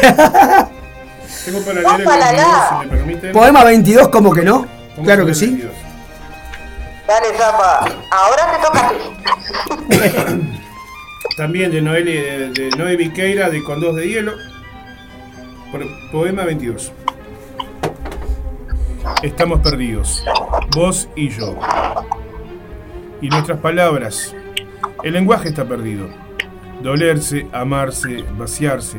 C: Tengo para leer el
D: Ojalá.
C: 22, si me permiten.
B: Poema 22, como que no? Claro que sí.
C: 22.
D: Dale, Zapa. Ahora te toca a ti.
C: También de Noeli, de, de Noé Viqueira, de Con dos de hielo. Por- Poema 22. Estamos perdidos, vos y yo. Y nuestras palabras. El lenguaje está perdido. Dolerse, amarse, vaciarse.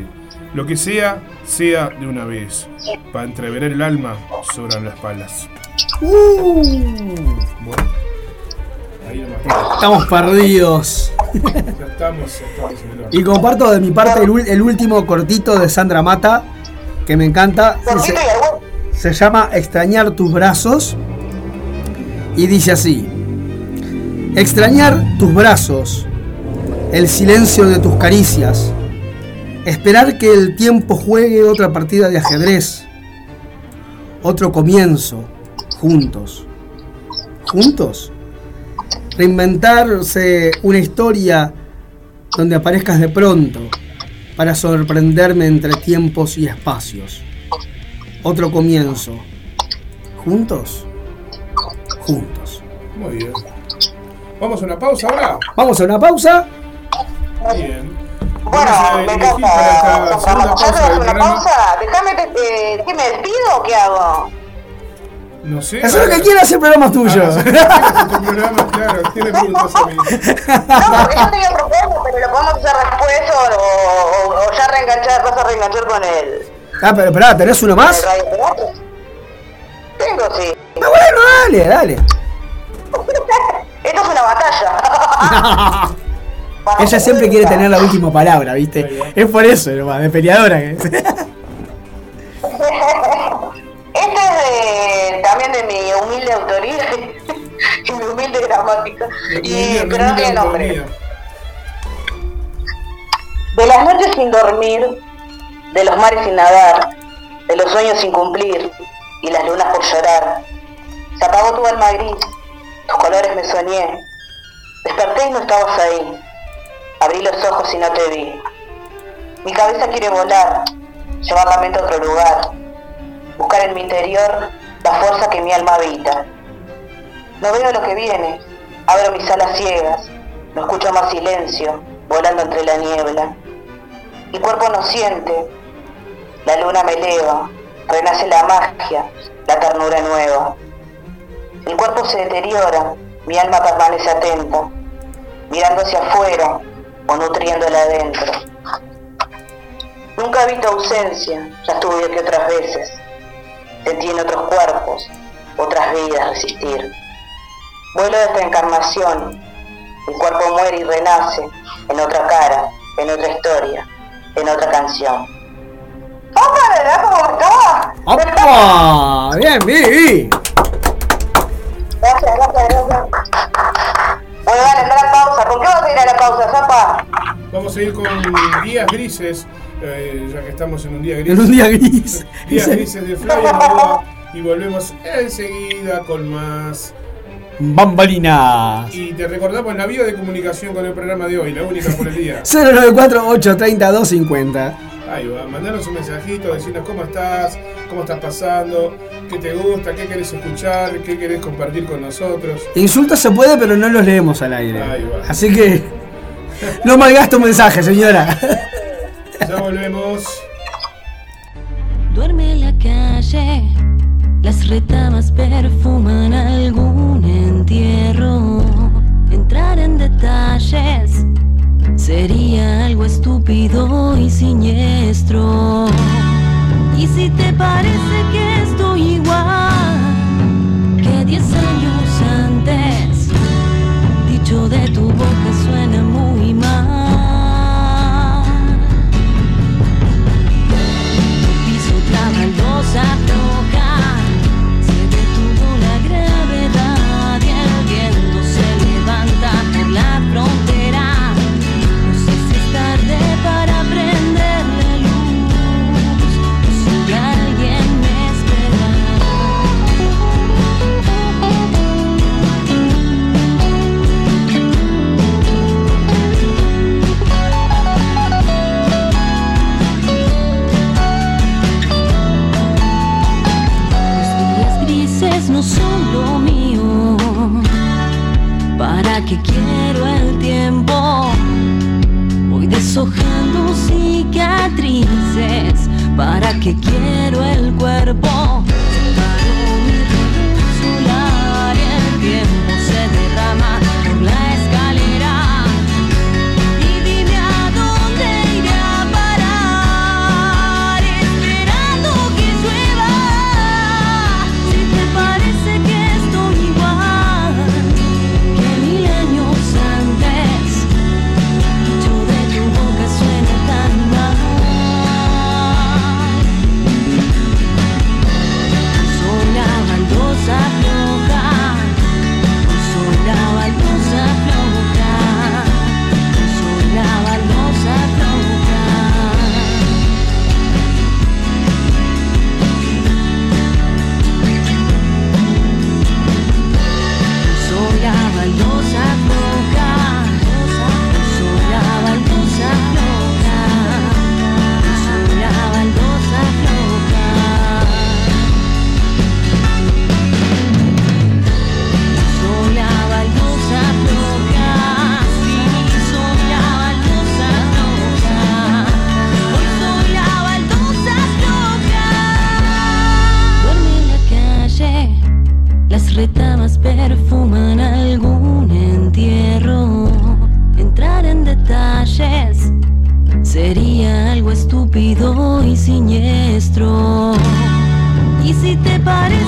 C: Lo que sea, sea de una vez. Para entreverar el alma, sobran las palas.
B: Uh,
C: Bueno, Ahí nomás.
B: Estamos perdidos.
C: Ya estamos, ya estamos en el horno.
B: Y comparto de mi parte el, último cortito de Sandra Mata, que me encanta. Se llama Extrañar tus brazos y dice así, extrañar tus brazos, el silencio de tus caricias, esperar que el tiempo juegue otra partida de ajedrez, otro comienzo, juntos, juntos, reinventarse una historia donde aparezcas de pronto para sorprenderme entre tiempos y espacios otro comienzo. ¿Juntos? Juntos.
C: Muy bien. ¿Vamos a una pausa ahora?
B: Vamos a una pausa.
C: Bien.
D: Bueno,
C: Vamos a
D: me encanta.
C: para esta segunda
D: ¿Ya te
C: pausa
D: vas a
C: del
D: una pausa? Déjame, que- eh, ¿qué me despido o qué hago?
C: No sé.
B: Eso es lo que quieras, el programa es tuyo.
C: Ah, tu programa, claro. ¿Qué me preguntas a mí?
D: No, porque yo tenía propuesta, pero lo podemos hacer después o, o- o ya reenganchar, vas a reenganchar con el,
B: Ah, pero esperá, ¿tenés uno más?
D: Tengo, sí.
B: Ah, bueno, dale, dale.
D: Esto es una batalla.
B: Ella siempre quiere tener la última palabra, ¿viste? Es por eso, nomás, de peleadora. que es.
D: De, también de mi humilde autoría y mi humilde gramática. Y, pero no tiene nombre. De las noches sin dormir, de los mares sin nadar, de los sueños sin cumplir y las lunas por llorar. Se apagó tu alma gris, tus colores me soñé. Desperté y no estabas ahí. Abrí los ojos y no te vi. Mi cabeza quiere volar, llevar la mente a otro lugar, buscar en mi interior la fuerza que mi alma habita. No veo lo que viene, abro mis alas ciegas, no escucho más silencio, volando entre la niebla. Mi cuerpo no siente, la luna me eleva, renace la magia, la ternura nueva. Mi cuerpo se deteriora, mi alma permanece atenta, mirando hacia afuera o nutriéndola adentro. Nunca tu ausencia, ya estuve aquí otras veces. Sentí en otros cuerpos, otras vidas resistir. Vuelo de esta encarnación, mi cuerpo muere y renace en otra cara, en otra historia, en otra canción. ¡Opa, verdad cómo está!
B: ¡Opa! Bien, Vivi.
D: Gracias, gracias, gracias. Bueno, dale, anda a la pausa. ¿Con qué vas a ir a la pausa, Zapa?
C: Vamos a ir con días grises, eh, ya que estamos en un día gris.
B: En un día gris.
C: Días grises de Novoa. Y volvemos enseguida con más.
B: Bambalinas.
C: Y te recordamos la vía de comunicación con el programa de hoy, la única por el día.
B: 094-830-250.
C: Ahí va, mandanos un mensajito, decirnos cómo estás, cómo estás pasando, qué te gusta, qué querés escuchar, qué querés compartir con nosotros.
B: Insultos se puede, pero no los leemos al aire.
C: Ahí va.
B: Así que no malgaste un mensaje, señora.
C: Ya volvemos.
E: Duerme la calle, las retamas perfuman algún entierro. Entrar en detalles sería algo estúpido y siniestro. Y si te parece que estoy igual que diez años antes, dicho de tu boca ¿Para qué quiero el cuerpo? Y si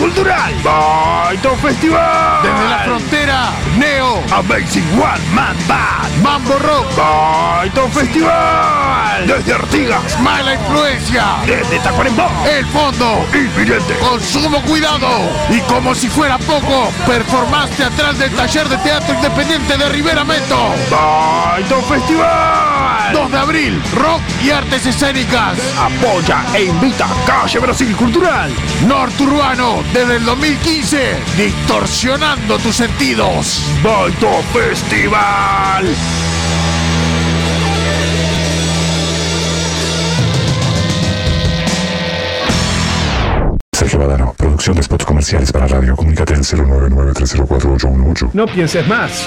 F: Cultural. Baito Festival.
G: Desde la frontera, Neo,
F: Amazing One Man Band.
G: Mambo Rock,
F: Baito Festival. Desde Artigas,
G: Mala Influencia,
F: desde Tacuarembó.
G: El Fondo,
F: Inminente.
G: Consumo Cuidado. Y como si fuera poco, performaste atrás del taller de teatro independiente de Rivera Meto.
F: Baito Festival.
G: 2 de abril, rock y artes escénicas.
F: Apoya e invita Calle Brasil Cultural.
G: Norturbano, desde el 2015, distorsionando tus sentidos.
F: Baito Festival.
H: Sergio Badano, producción de spots comerciales para radio. Comunícate al 099304818.
C: No pienses más.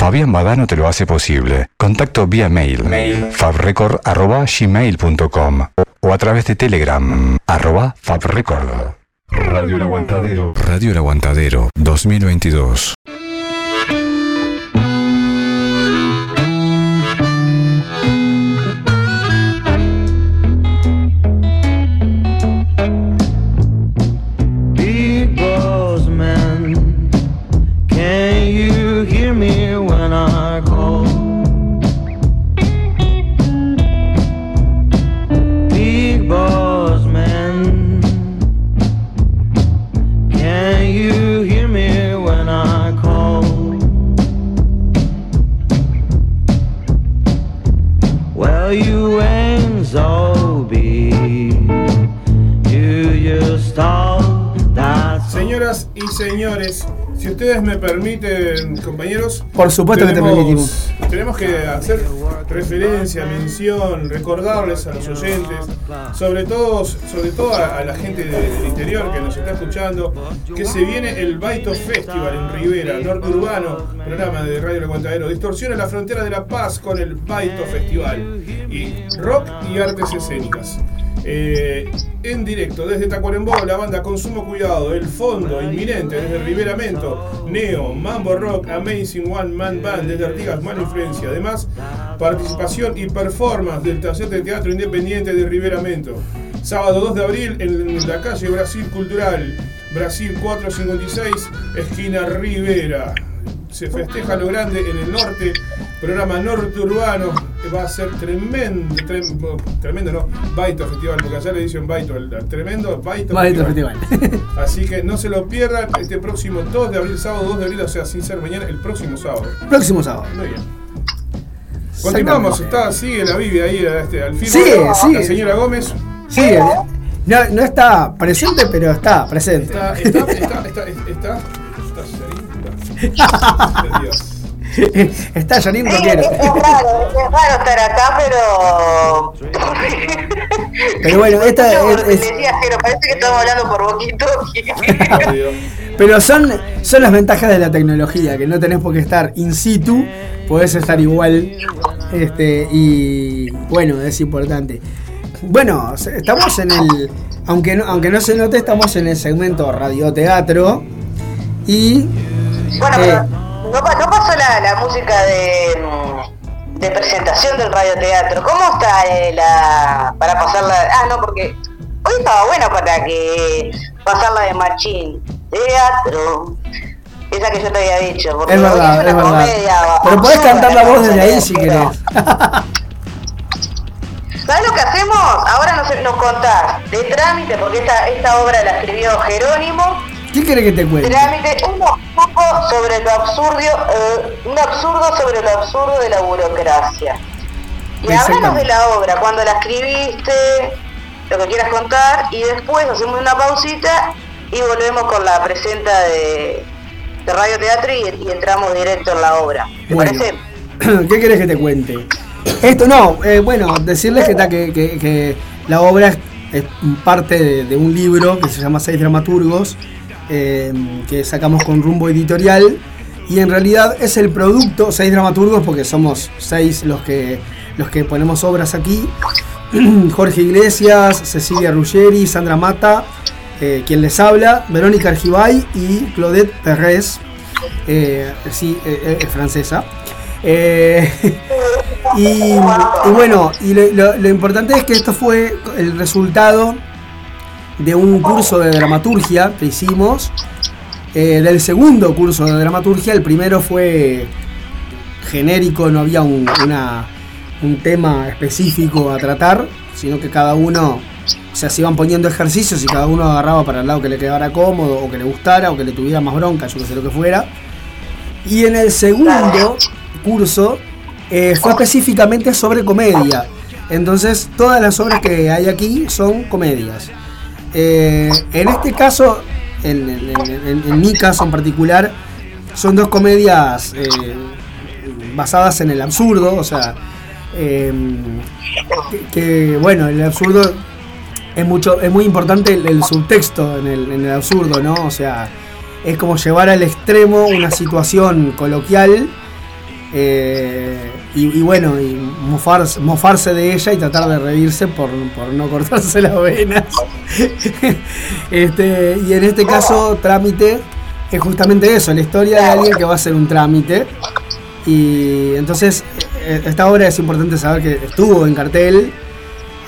H: Fabián Badano te lo hace posible. Contacto vía mail, fabrecord.gmail.com o a través de Telegram, arroba fabrecord. Radio El Aguantadero. Radio El Aguantadero 2022.
B: Por supuesto que te permitimos.
C: Tenemos que hacer referencia, mención, recordarles a los oyentes, sobre todo, sobre todo a, a la gente de- del interior que nos está escuchando, que se viene el Baito Festival en Rivera, Norte Urbano, programa de Radio El Aguantadero. Distorsiona la frontera de La Paz con el Baito Festival. Y rock y artes escénicas. Eh, en directo desde Tacuarembó, la banda Consumo Cuidado, El Fondo, inminente desde Riberamento, Neo, Mambo Rock, Amazing One Man Band desde Artigas, Mala Influencia. Además, participación y performance del taller de teatro independiente de Riberamento. Sábado 2 de abril en la calle Brasil Cultural, Brasil 456, esquina Rivera. Se festeja lo grande en el norte, programa norte urbano, que va a ser tremendo, trem- tremendo no, Baito Festival, porque allá le dicen Baito, el, el tremendo Baito,
B: Baito Festival.
C: Así que no se lo pierdan este próximo 2 de abril, sábado 2 de abril, o sea, sin ser mañana, el próximo sábado.
B: Próximo sábado.
C: Muy bien. Continuamos, está, sigue la Biblia ahí este, al fin.
B: Sigue,
C: la
B: sigue.
C: señora Gómez
B: Sí, no, no está presente, pero está presente.
C: está, está, está, está, está, está, está, está, Dios.
B: está Janine
D: Sí,
B: Roquero.
D: es, es raro, es raro estar acá, pero.
B: Pero bueno, esta es-
D: parece que estamos hablando por boquito.
B: Pero son, son las ventajas de la tecnología, que no tenés por qué estar in situ, podés estar igual. Este, y bueno, es importante. Bueno, estamos en el. Aunque no, aunque no se note, estamos en el segmento radioteatro. Y.
D: Bueno,
B: eh,
D: pero no, no pasó la, la música de, de presentación del radioteatro. ¿Cómo está eh, la. para pasarla? Ah, no, porque hoy estaba bueno para que pasarla de Machín. Teatro. Esa que yo te había dicho. Porque
B: es verdad,
D: una
B: es verdad.
D: comedia
B: Pero podés cantar la voz desde ahí si querés.
D: ¿Sabes lo que hacemos? Ahora nos, nos contás de trámite, porque esta, esta obra la escribió Jerónimo.
B: ¿Qué querés que te cuente?
D: Trámite, un poco sobre lo absurdo, eh, un absurdo sobre lo absurdo de la burocracia. Y háblanos de la obra, cuando la escribiste, lo que quieras contar, y después hacemos una pausita y volvemos con la presenta de, de Radio Teatro y, y entramos directo en la obra. ¿Te
B: Bueno.
D: parece?
B: ¿Qué querés que te cuente? Esto no, eh, bueno, decirles que, que, que- que la obra es, es parte de, de un libro que se llama Seis Dramaturgos, eh, que sacamos con rumbo editorial, y en realidad es el producto, seis dramaturgos, porque somos seis los que, los que ponemos obras aquí, Jorge Iglesias, Cecilia Ruggeri, Sandra Mata, eh, quien les habla, Verónica Argibay y Claudette Perrez, eh, sí, eh, es francesa. Y, bueno, y lo importante es que esto fue el resultado de un curso de dramaturgia que hicimos, eh, del segundo curso de dramaturgia. El primero fue genérico, no había un, una- un tema específico a tratar, sino que cada uno, o sea, se iban poniendo ejercicios y cada uno agarraba para el lado que le quedara cómodo, o que le gustara, o que le tuviera más bronca, yo que sé lo que fuera. Y en el segundo curso eh, fue específicamente sobre comedia. Entonces, todas las obras que hay aquí son comedias. Eh, en este caso, en, mi caso en particular, son dos comedias eh, basadas en el absurdo, o sea, eh, que, bueno, el absurdo es mucho, es muy importante el, subtexto en el, en el absurdo, ¿no? O sea, es como llevar al extremo una situación coloquial eh, y, bueno, y mofarse, de ella y tratar de reírse por, por no cortarse las venas. este, y en este caso, trámite es justamente eso, la historia de alguien que va a hacer un trámite. Y entonces, eh, esta obra es importante saber que estuvo en cartel.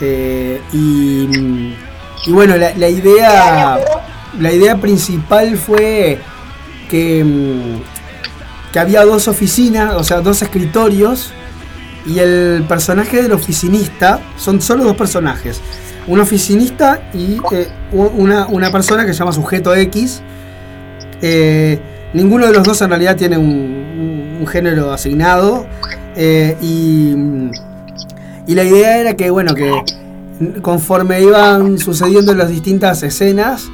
B: eh, y, y bueno, la, la idea la idea principal fue que, mm, que había dos oficinas, o sea, dos escritorios, y el personaje del oficinista, son solo dos personajes, un oficinista y eh, una, una persona que se llama sujeto X. Eh, ninguno de los dos en realidad tiene un género asignado, eh, y, y la idea era que, bueno, que conforme iban sucediendo las distintas escenas,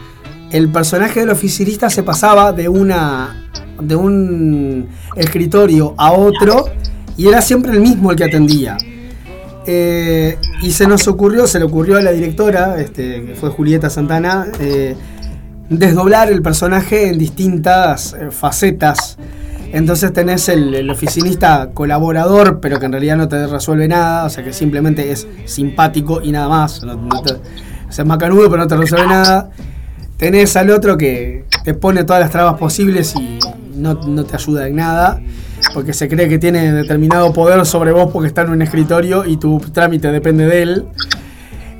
B: el personaje del oficinista se pasaba de una de un escritorio a otro y era siempre el mismo el que atendía. Eh, y se nos ocurrió, se le ocurrió a la directora, este, que fue Julieta Santana, eh, desdoblar el personaje en distintas eh, facetas. Entonces tenés el, oficinista colaborador, pero que en realidad no te resuelve nada, o sea que simplemente es simpático y nada más. No, no te- o sea, es macanudo, pero no te resuelve nada. Tenés al otro que te pone todas las trabas posibles y no, no te ayuda en nada, porque se cree que tiene determinado poder sobre vos porque está en un escritorio y tu trámite depende de él.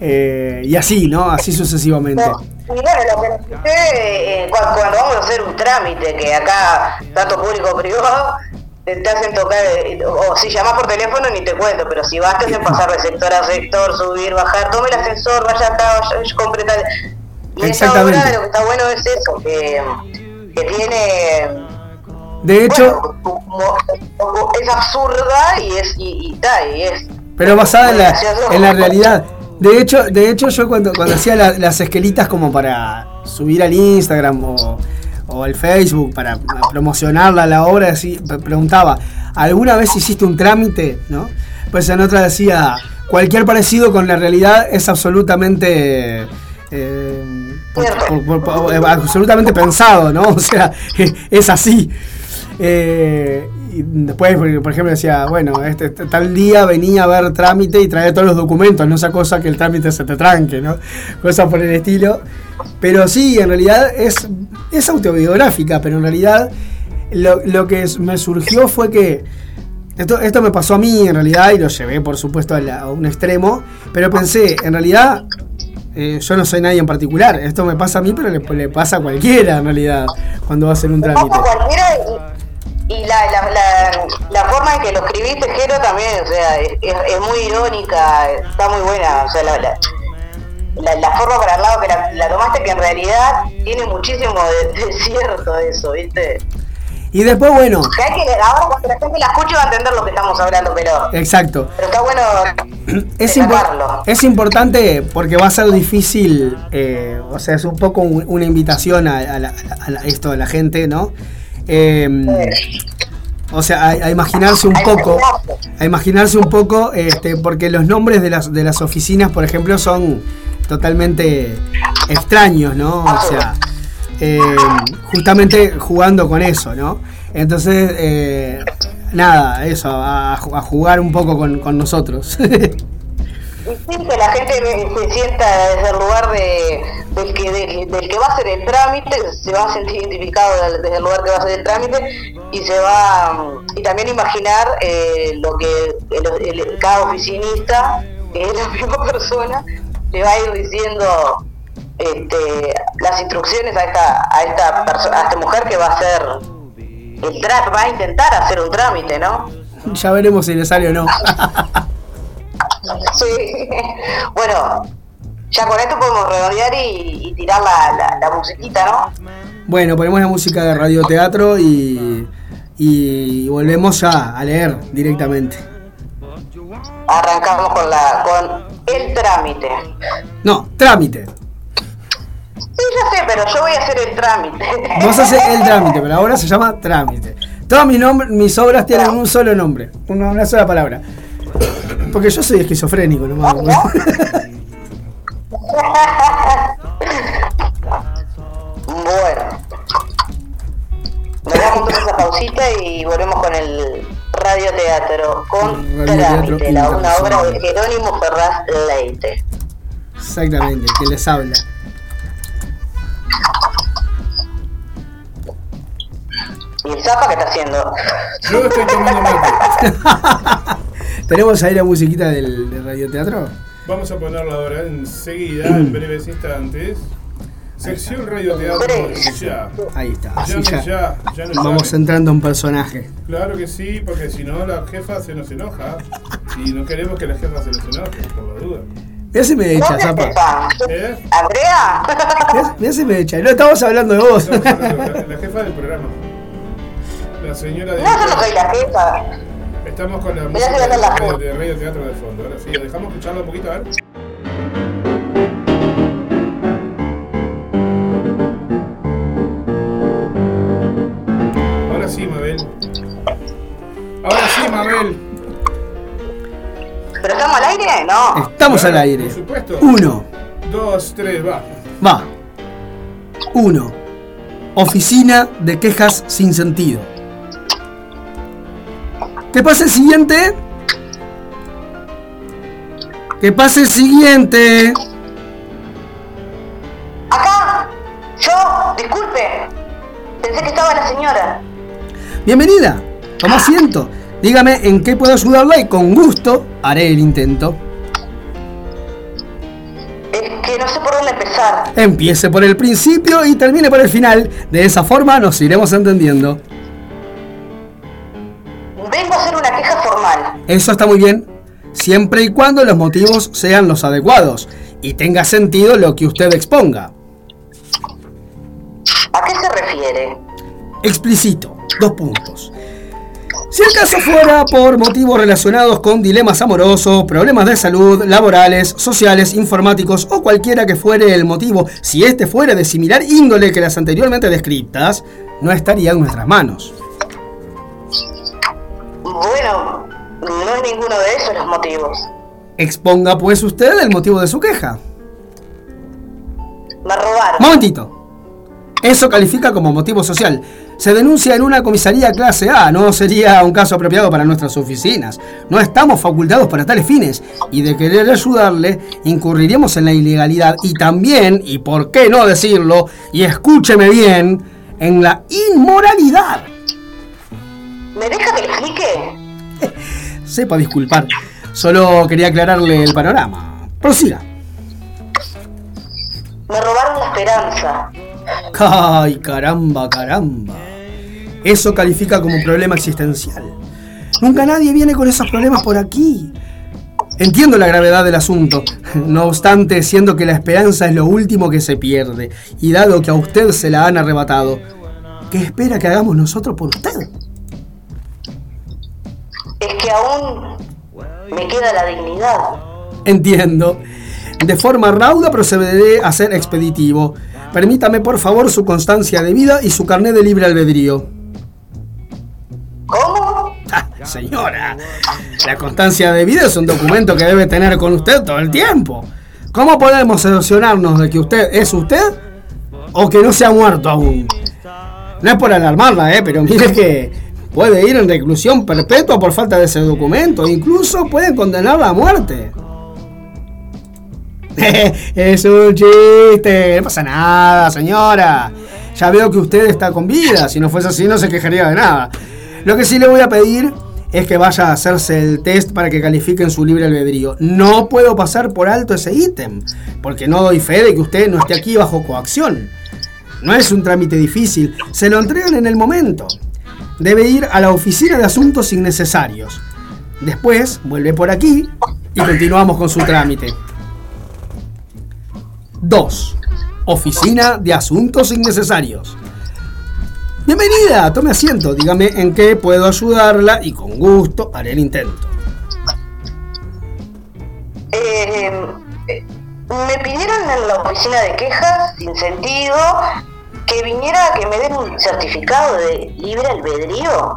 B: Eh, y así, ¿no? Así sucesivamente.
D: Y bueno, lo que sucede eh, cuando, cuando vamos a hacer un trámite, que acá, tanto público como privado, te, hacen tocar, eh, o si llamás por teléfono ni te cuento, pero si vas te hacen pasar de sector a sector, subir, bajar, tome el ascensor, vaya acá, vaya, compre tal. Y esa
B: Exactamente.
D: obra lo que está bueno es eso, que, que tiene...
B: De hecho,
D: bueno, es absurda y es y, y, ta, y es
B: pero basada en la, en la realidad. De hecho, de hecho yo cuando, cuando hacía la- las esquelitas como para subir al Instagram o, o al Facebook para promocionarla la obra, así, pre- preguntaba, ¿alguna vez hiciste un trámite? ¿No? Pues en otra decía, cualquier parecido con la realidad es absolutamente... eh, por- por- por- absolutamente pensado, ¿no? O sea, es así. Eh, y después, por ejemplo, decía, bueno, este, este tal día venía a ver trámite y traía todos los documentos, no esa cosa que el trámite se te tranque, ¿no? Cosas por el estilo. Pero sí, en realidad es, es autobiográfica, pero en realidad lo, lo que me surgió fue que esto, esto me pasó a mí en realidad y lo llevé por supuesto a, la- a un extremo, pero pensé, en realidad eh, yo no soy nadie en particular, esto me pasa a mí, pero le, le pasa a cualquiera en realidad cuando va a hacer un trámite.
D: Pasa cualquiera y, la, la, la, la forma en que lo escribiste, Jero, también, o sea, es, es, muy irónica, está muy buena, o sea, la, la, la, la forma para el lado que la, la tomaste, que en realidad tiene muchísimo de, de cierto eso, ¿viste?
B: Y después, bueno,
D: Que hay que, ahora cuando la gente la escuche va a entender lo que estamos hablando, pero,
B: exacto.
D: pero está bueno
B: Es, impo- es importante porque va a ser difícil, eh, o sea, es un poco un- una invitación a, a la- a la- esto de la gente, ¿no? Eh, o sea, a, imaginarse un poco, a imaginarse un poco, este, porque los nombres de las, de las oficinas, por ejemplo, son totalmente extraños, ¿no? O sea, eh, justamente jugando con eso, ¿no? Entonces, eh, nada, eso, a, a jugar un poco con, con nosotros.
D: Sí, que la gente se sienta desde el lugar de, del, que, del, del que va a hacer el trámite, se va a sentir identificado desde el lugar que va a hacer el trámite y se va y también imaginar eh, lo que el- el- cada oficinista, que es la misma persona, le va a ir diciendo este, las instrucciones a esta a esta perso- a esta mujer que va a hacer el trámite, va a intentar hacer un trámite, ¿no?
B: ya veremos si le sale o no.
D: Sí. Bueno, ya con esto podemos redondear y, y tirar la, la, la musiquita, ¿no?
B: bueno, ponemos la música de radioteatro y, y volvemos ya a leer directamente.
D: Arrancamos con la con el trámite.
B: No, trámite.
D: Sí, ya sé, pero yo voy a hacer el trámite.
B: Vos haces el trámite, pero ahora se llama trámite. Todas mis, nombres, mis obras tienen un solo nombre, una, una sola palabra. Porque yo soy esquizofrénico nomás.
D: Bueno. Nos damos entonces esa pausita y volvemos con el radioteatro con
B: Radioteatro
D: trámite, la, una obra de. Jerónimo Ferraz Leite.
B: Exactamente, que les habla.
D: ¿Y el Zapa qué está haciendo?
C: Yo estoy tomando mate.
B: ¿Tenemos ahí la musiquita del, del radioteatro?
C: Vamos a ponerla ahora enseguida, en breves instantes. Sección radioteatro ya.
B: Ahí está. Así ya,
C: ya, ya nos
B: vamos
C: llame.
B: entrando en personaje.
C: Claro que sí, porque si no la jefa se nos enoja. Y no queremos que la jefa se nos enoje, por la duda.
B: Mirá si me echa,
D: ¿Dónde
B: zapa.
D: está?
C: ¿Eh?
D: ¿Andrea?
B: Mirá- si me echa. No estamos hablando de vos.
C: Estamos hablando de la, la jefa del programa. La señora de.
D: No, yo no soy la jefa.
C: Estamos con la música de,
D: de,
C: de, Radio Teatro del fondo. Ahora sí, dejamos escucharlo un poquito, a ver. Ahora sí, Mabel. Ahora sí, Mabel.
D: ¿Pero estamos al aire? No.
B: Estamos al aire.
C: Por supuesto.
B: Uno.
C: Dos, tres, va.
B: Va. Uno. Oficina de quejas sin sentido. ¿Qué pasa el siguiente? ¿Qué pasa el siguiente?
D: Acá, yo, disculpe. Pensé que estaba la señora.
B: Bienvenida. Toma asiento. Dígame en qué puedo ayudarla y con gusto haré el intento.
D: Es que no sé por dónde empezar.
B: Empiece por el principio y termine por el final. De esa forma nos iremos entendiendo. Eso está muy bien, siempre y cuando los motivos sean los adecuados y tenga sentido lo que usted exponga.
D: ¿A qué se refiere?
B: Explicito, dos puntos. Si el caso fuera por motivos relacionados con dilemas amorosos, problemas de salud, laborales, sociales, informáticos o cualquiera que fuere el motivo, si este fuera de similar índole que las anteriormente descritas, no estaría en nuestras manos.
D: Bueno, no es ninguno de esos los motivos.
B: Exponga pues usted el motivo de su queja.
D: Me robaron.
B: Momentito. Eso califica como motivo social. Se denuncia en una comisaría clase A, no sería un caso apropiado para nuestras oficinas. No estamos facultados para tales fines y de querer ayudarle incurriríamos en la ilegalidad y también, y por qué no decirlo, y escúcheme bien, en la inmoralidad.
D: ¿Me deja que explique?
B: Sepa disculpar, solo quería aclararle el panorama. Prosiga.
D: Me robaron la esperanza.
B: Ay, caramba, caramba. Eso califica como un problema existencial. Nunca nadie viene con esos problemas por aquí. Entiendo la gravedad del asunto, no obstante, siendo que la esperanza es lo último que se pierde, y dado que a usted se la han arrebatado, ¿qué espera que hagamos nosotros por usted?
D: Que aún me queda la dignidad.
B: Entiendo. De forma rauda procederé a ser expeditivo. Permítame por favor su constancia de vida y su carnet de libre albedrío.
D: ¿Cómo?
B: Ah, señora, la constancia de vida es un documento que debe tener con usted todo el tiempo. ¿Cómo podemos cerciorarnos de que usted es usted o que no se ha muerto aún? No es por alarmarla, ¿eh? pero mire que puede ir en reclusión perpetua por falta de ese documento. Incluso pueden condenarla a muerte. es un chiste, no pasa nada, señora. Ya veo que usted está con vida. Si no fuese así, no se quejaría de nada. Lo que sí le voy a pedir es que vaya a hacerse el test para que califiquen su libre albedrío. No puedo pasar por alto ese ítem, porque no doy fe de que usted no esté aquí bajo coacción. No es un trámite difícil, se lo entregan en el momento. Debe ir a la oficina de asuntos innecesarios. Después vuelve por aquí y continuamos con su trámite. 2. Oficina de Asuntos Innecesarios. Bienvenida, tome asiento, dígame en qué puedo ayudarla y con gusto haré el intento.
D: Eh, me pidieron en la oficina de quejas, sin sentido, que viniera a que me den un certificado de libre albedrío.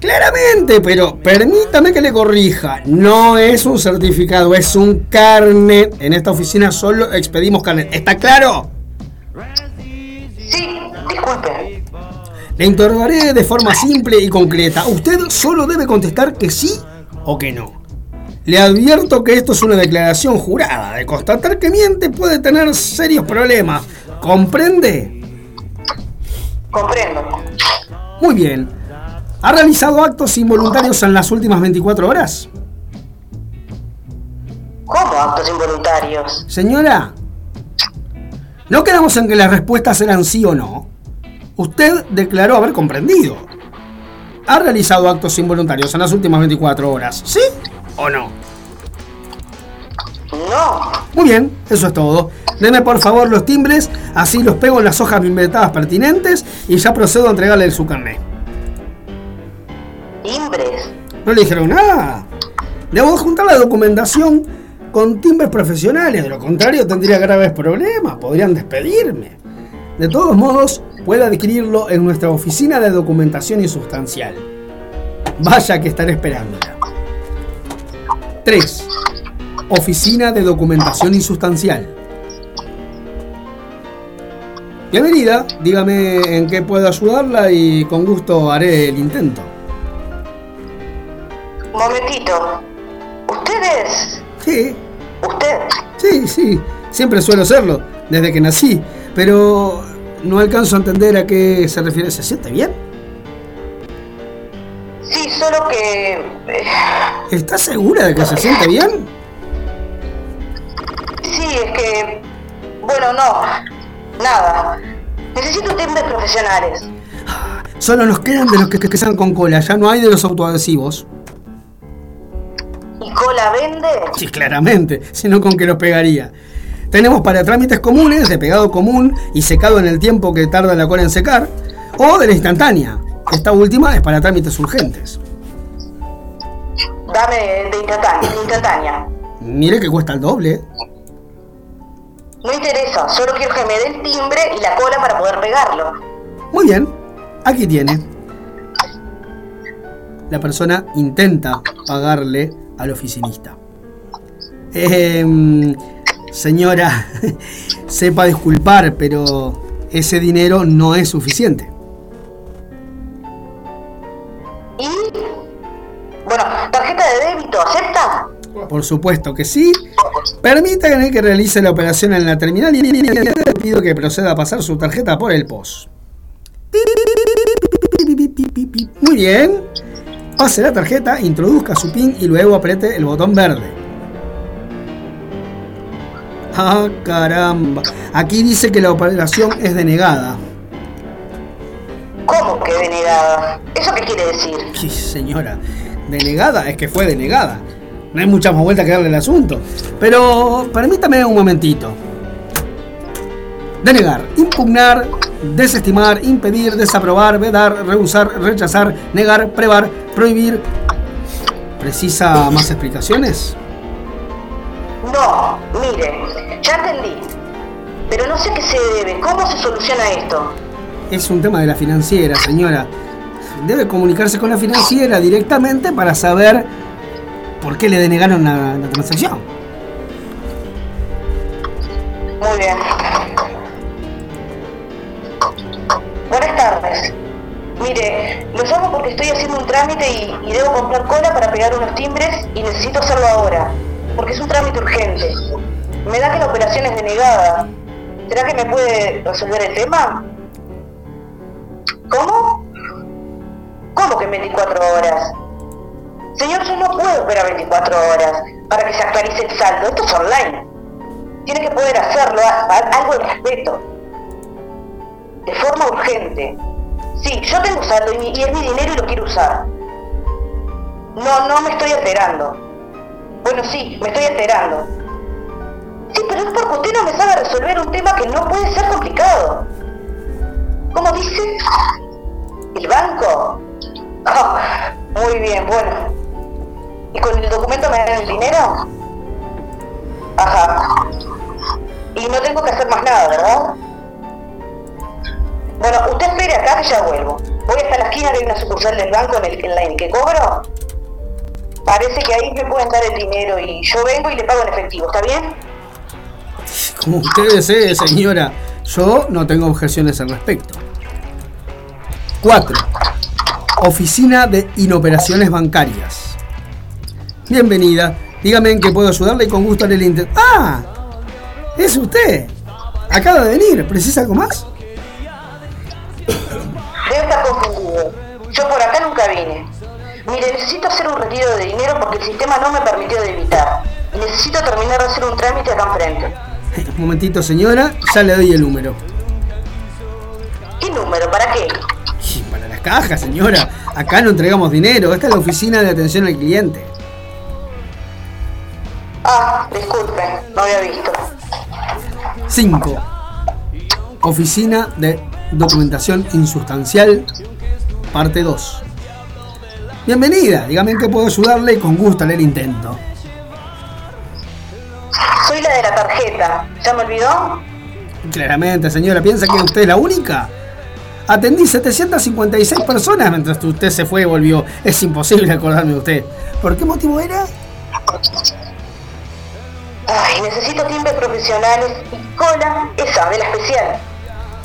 B: Claramente, pero permítame que le corrija. No es un certificado, es un carnet. En esta oficina solo expedimos carnet. ¿Está claro?
D: Sí, disculpe.
B: Le interrogaré de forma simple y concreta. Usted solo debe contestar que sí o que no. Le advierto que esto es una declaración jurada. De constatar que miente puede tener serios problemas. ¿Comprende?
D: Comprendo.
B: Muy bien. ¿Ha realizado actos involuntarios en las últimas 24 horas?
D: ¿Cómo actos involuntarios?
B: Señora, no quedamos en que las respuestas eran sí o no. Usted declaró haber comprendido. ¿Ha realizado actos involuntarios en las últimas 24 horas? ¿Sí o no?
D: No.
B: Muy bien, eso es todo. Deme por favor los timbres, así los pego en las hojas inventadas pertinentes y ya procedo a entregarle su carnet.
D: ¿Timbres?
B: No le dijeron nada. Debo juntar la documentación con timbres profesionales, de lo contrario tendría graves problemas, podrían despedirme. De todos modos, puede adquirirlo en nuestra oficina de documentación insustancial. Vaya que estaré esperándola. 3. Oficina de Documentación Insustancial. Bienvenida, dígame en qué puedo ayudarla y con gusto haré el intento.
D: Momentito. ¿Ustedes?
B: Sí,
D: ¿Usted?
B: sí, sí, siempre suelo serlo, desde que nací, pero no alcanzo a entender a qué se refiere. ¿Se siente bien?
D: Sí, solo que... eh,
B: ¿Está segura de que se siente bien?
D: Sí, es que... Bueno, no. Nada. Necesito timbres profesionales.
B: Solo nos quedan de los que, que sean con cola, ya no hay de los autoadhesivos.
D: ¿Y cola vende?
B: Sí, claramente, sino con que los pegaría. Tenemos para trámites comunes, de pegado común y secado en el tiempo que tarda la cola en secar, o de la instantánea. Esta última es para trámites urgentes.
D: Dame de instantánea.
B: Mire que cuesta el doble.
D: No interesa, solo quiero que me dé el timbre y la cola para poder pegarlo.
B: Muy bien, aquí tiene. La persona intenta pagarle al oficinista. Em, señora, sepa disculpar, pero ese dinero no es suficiente.
D: ¿Y? Bueno, tarjeta de débito, ¿acepta?
B: Por supuesto que sí. Permítame que realice la operación en la terminal y le pido que proceda a pasar su tarjeta por el POS. Muy bien. Pase la tarjeta, introduzca su PIN y luego apriete el botón verde. Ah, caramba. Aquí dice que la operación es denegada.
D: ¿Cómo que denegada? ¿Eso qué quiere decir?
B: Sí, señora. Denegada es que fue denegada. No hay mucha más vuelta que darle al asunto. Pero permítame un momentito. Denegar, impugnar, desestimar, impedir, desaprobar, vedar, rehusar, rechazar, negar, prevar, prohibir. ¿Precisa más explicaciones?
D: No, mire, ya entendí. Pero no sé qué se debe. ¿Cómo se soluciona esto?
B: Es un tema de la financiera, señora. Debe comunicarse con la financiera directamente para saber por qué le denegaron la, transacción.
D: Muy bien. Buenas tardes. Mire, lo llamo porque estoy haciendo un trámite y, y debo comprar cola para pegar unos timbres y necesito hacerlo ahora, porque es un trámite urgente. Me da que la operación es denegada. ¿Será que me puede resolver el tema? ¿Cómo? ¿Cómo que en 24 horas? Señor, yo no puedo esperar 24 horas para que se actualice el saldo. Esto es online. Tiene que poder hacerlo, algo de respeto. De forma urgente. Sí, yo tengo saldo y es mi dinero y lo quiero usar. No, no me estoy alterando. Bueno, sí, me estoy alterando. Sí, pero es porque usted no me sabe resolver un tema que no puede ser complicado. ¿Cómo dice? ¿El banco? Ah, muy bien, bueno. ¿Y con el documento me dan el dinero? Ajá. Y no tengo que hacer más nada, ¿verdad? Bueno, usted espere acá que ya vuelvo. Voy hasta la esquina hay una sucursal del banco en el, en la que cobro. Parece que ahí me pueden dar el dinero y yo vengo y le pago en efectivo, ¿está bien?
B: Como usted desee, señora. Yo no tengo objeciones al respecto. 4. Oficina de Inoperaciones Bancarias. Bienvenida. Dígame en qué puedo ayudarle y con gusto haré el intento. ¡Ah! Es usted. Acaba de venir. ¿Precisa algo más?
D: Debe estar confundido. Yo por acá nunca vine. Mire, necesito hacer un retiro de dinero porque el sistema no me permitió debitar. Y necesito terminar de hacer un trámite acá enfrente.
B: Un momentito, señora. Ya le doy el número.
D: ¿Qué número? ¿Para qué?
B: Para las cajas, señora. Acá no entregamos dinero. Esta es la oficina de atención al cliente.
D: Ah, disculpe, no había visto.
B: 5. Oficina de Documentación Insustancial, parte 2. Bienvenida, dígame en qué puedo ayudarle y con gusto haré el intento.
D: Soy la de la tarjeta. ¿Ya me olvidó?
B: Claramente, señora, ¿piensa que usted es la única? Atendí 756 personas mientras usted se fue y volvió. Es imposible acordarme de usted. ¿Por qué motivo era?
D: Ay, necesito timbres profesionales y cola, esa, de la especial.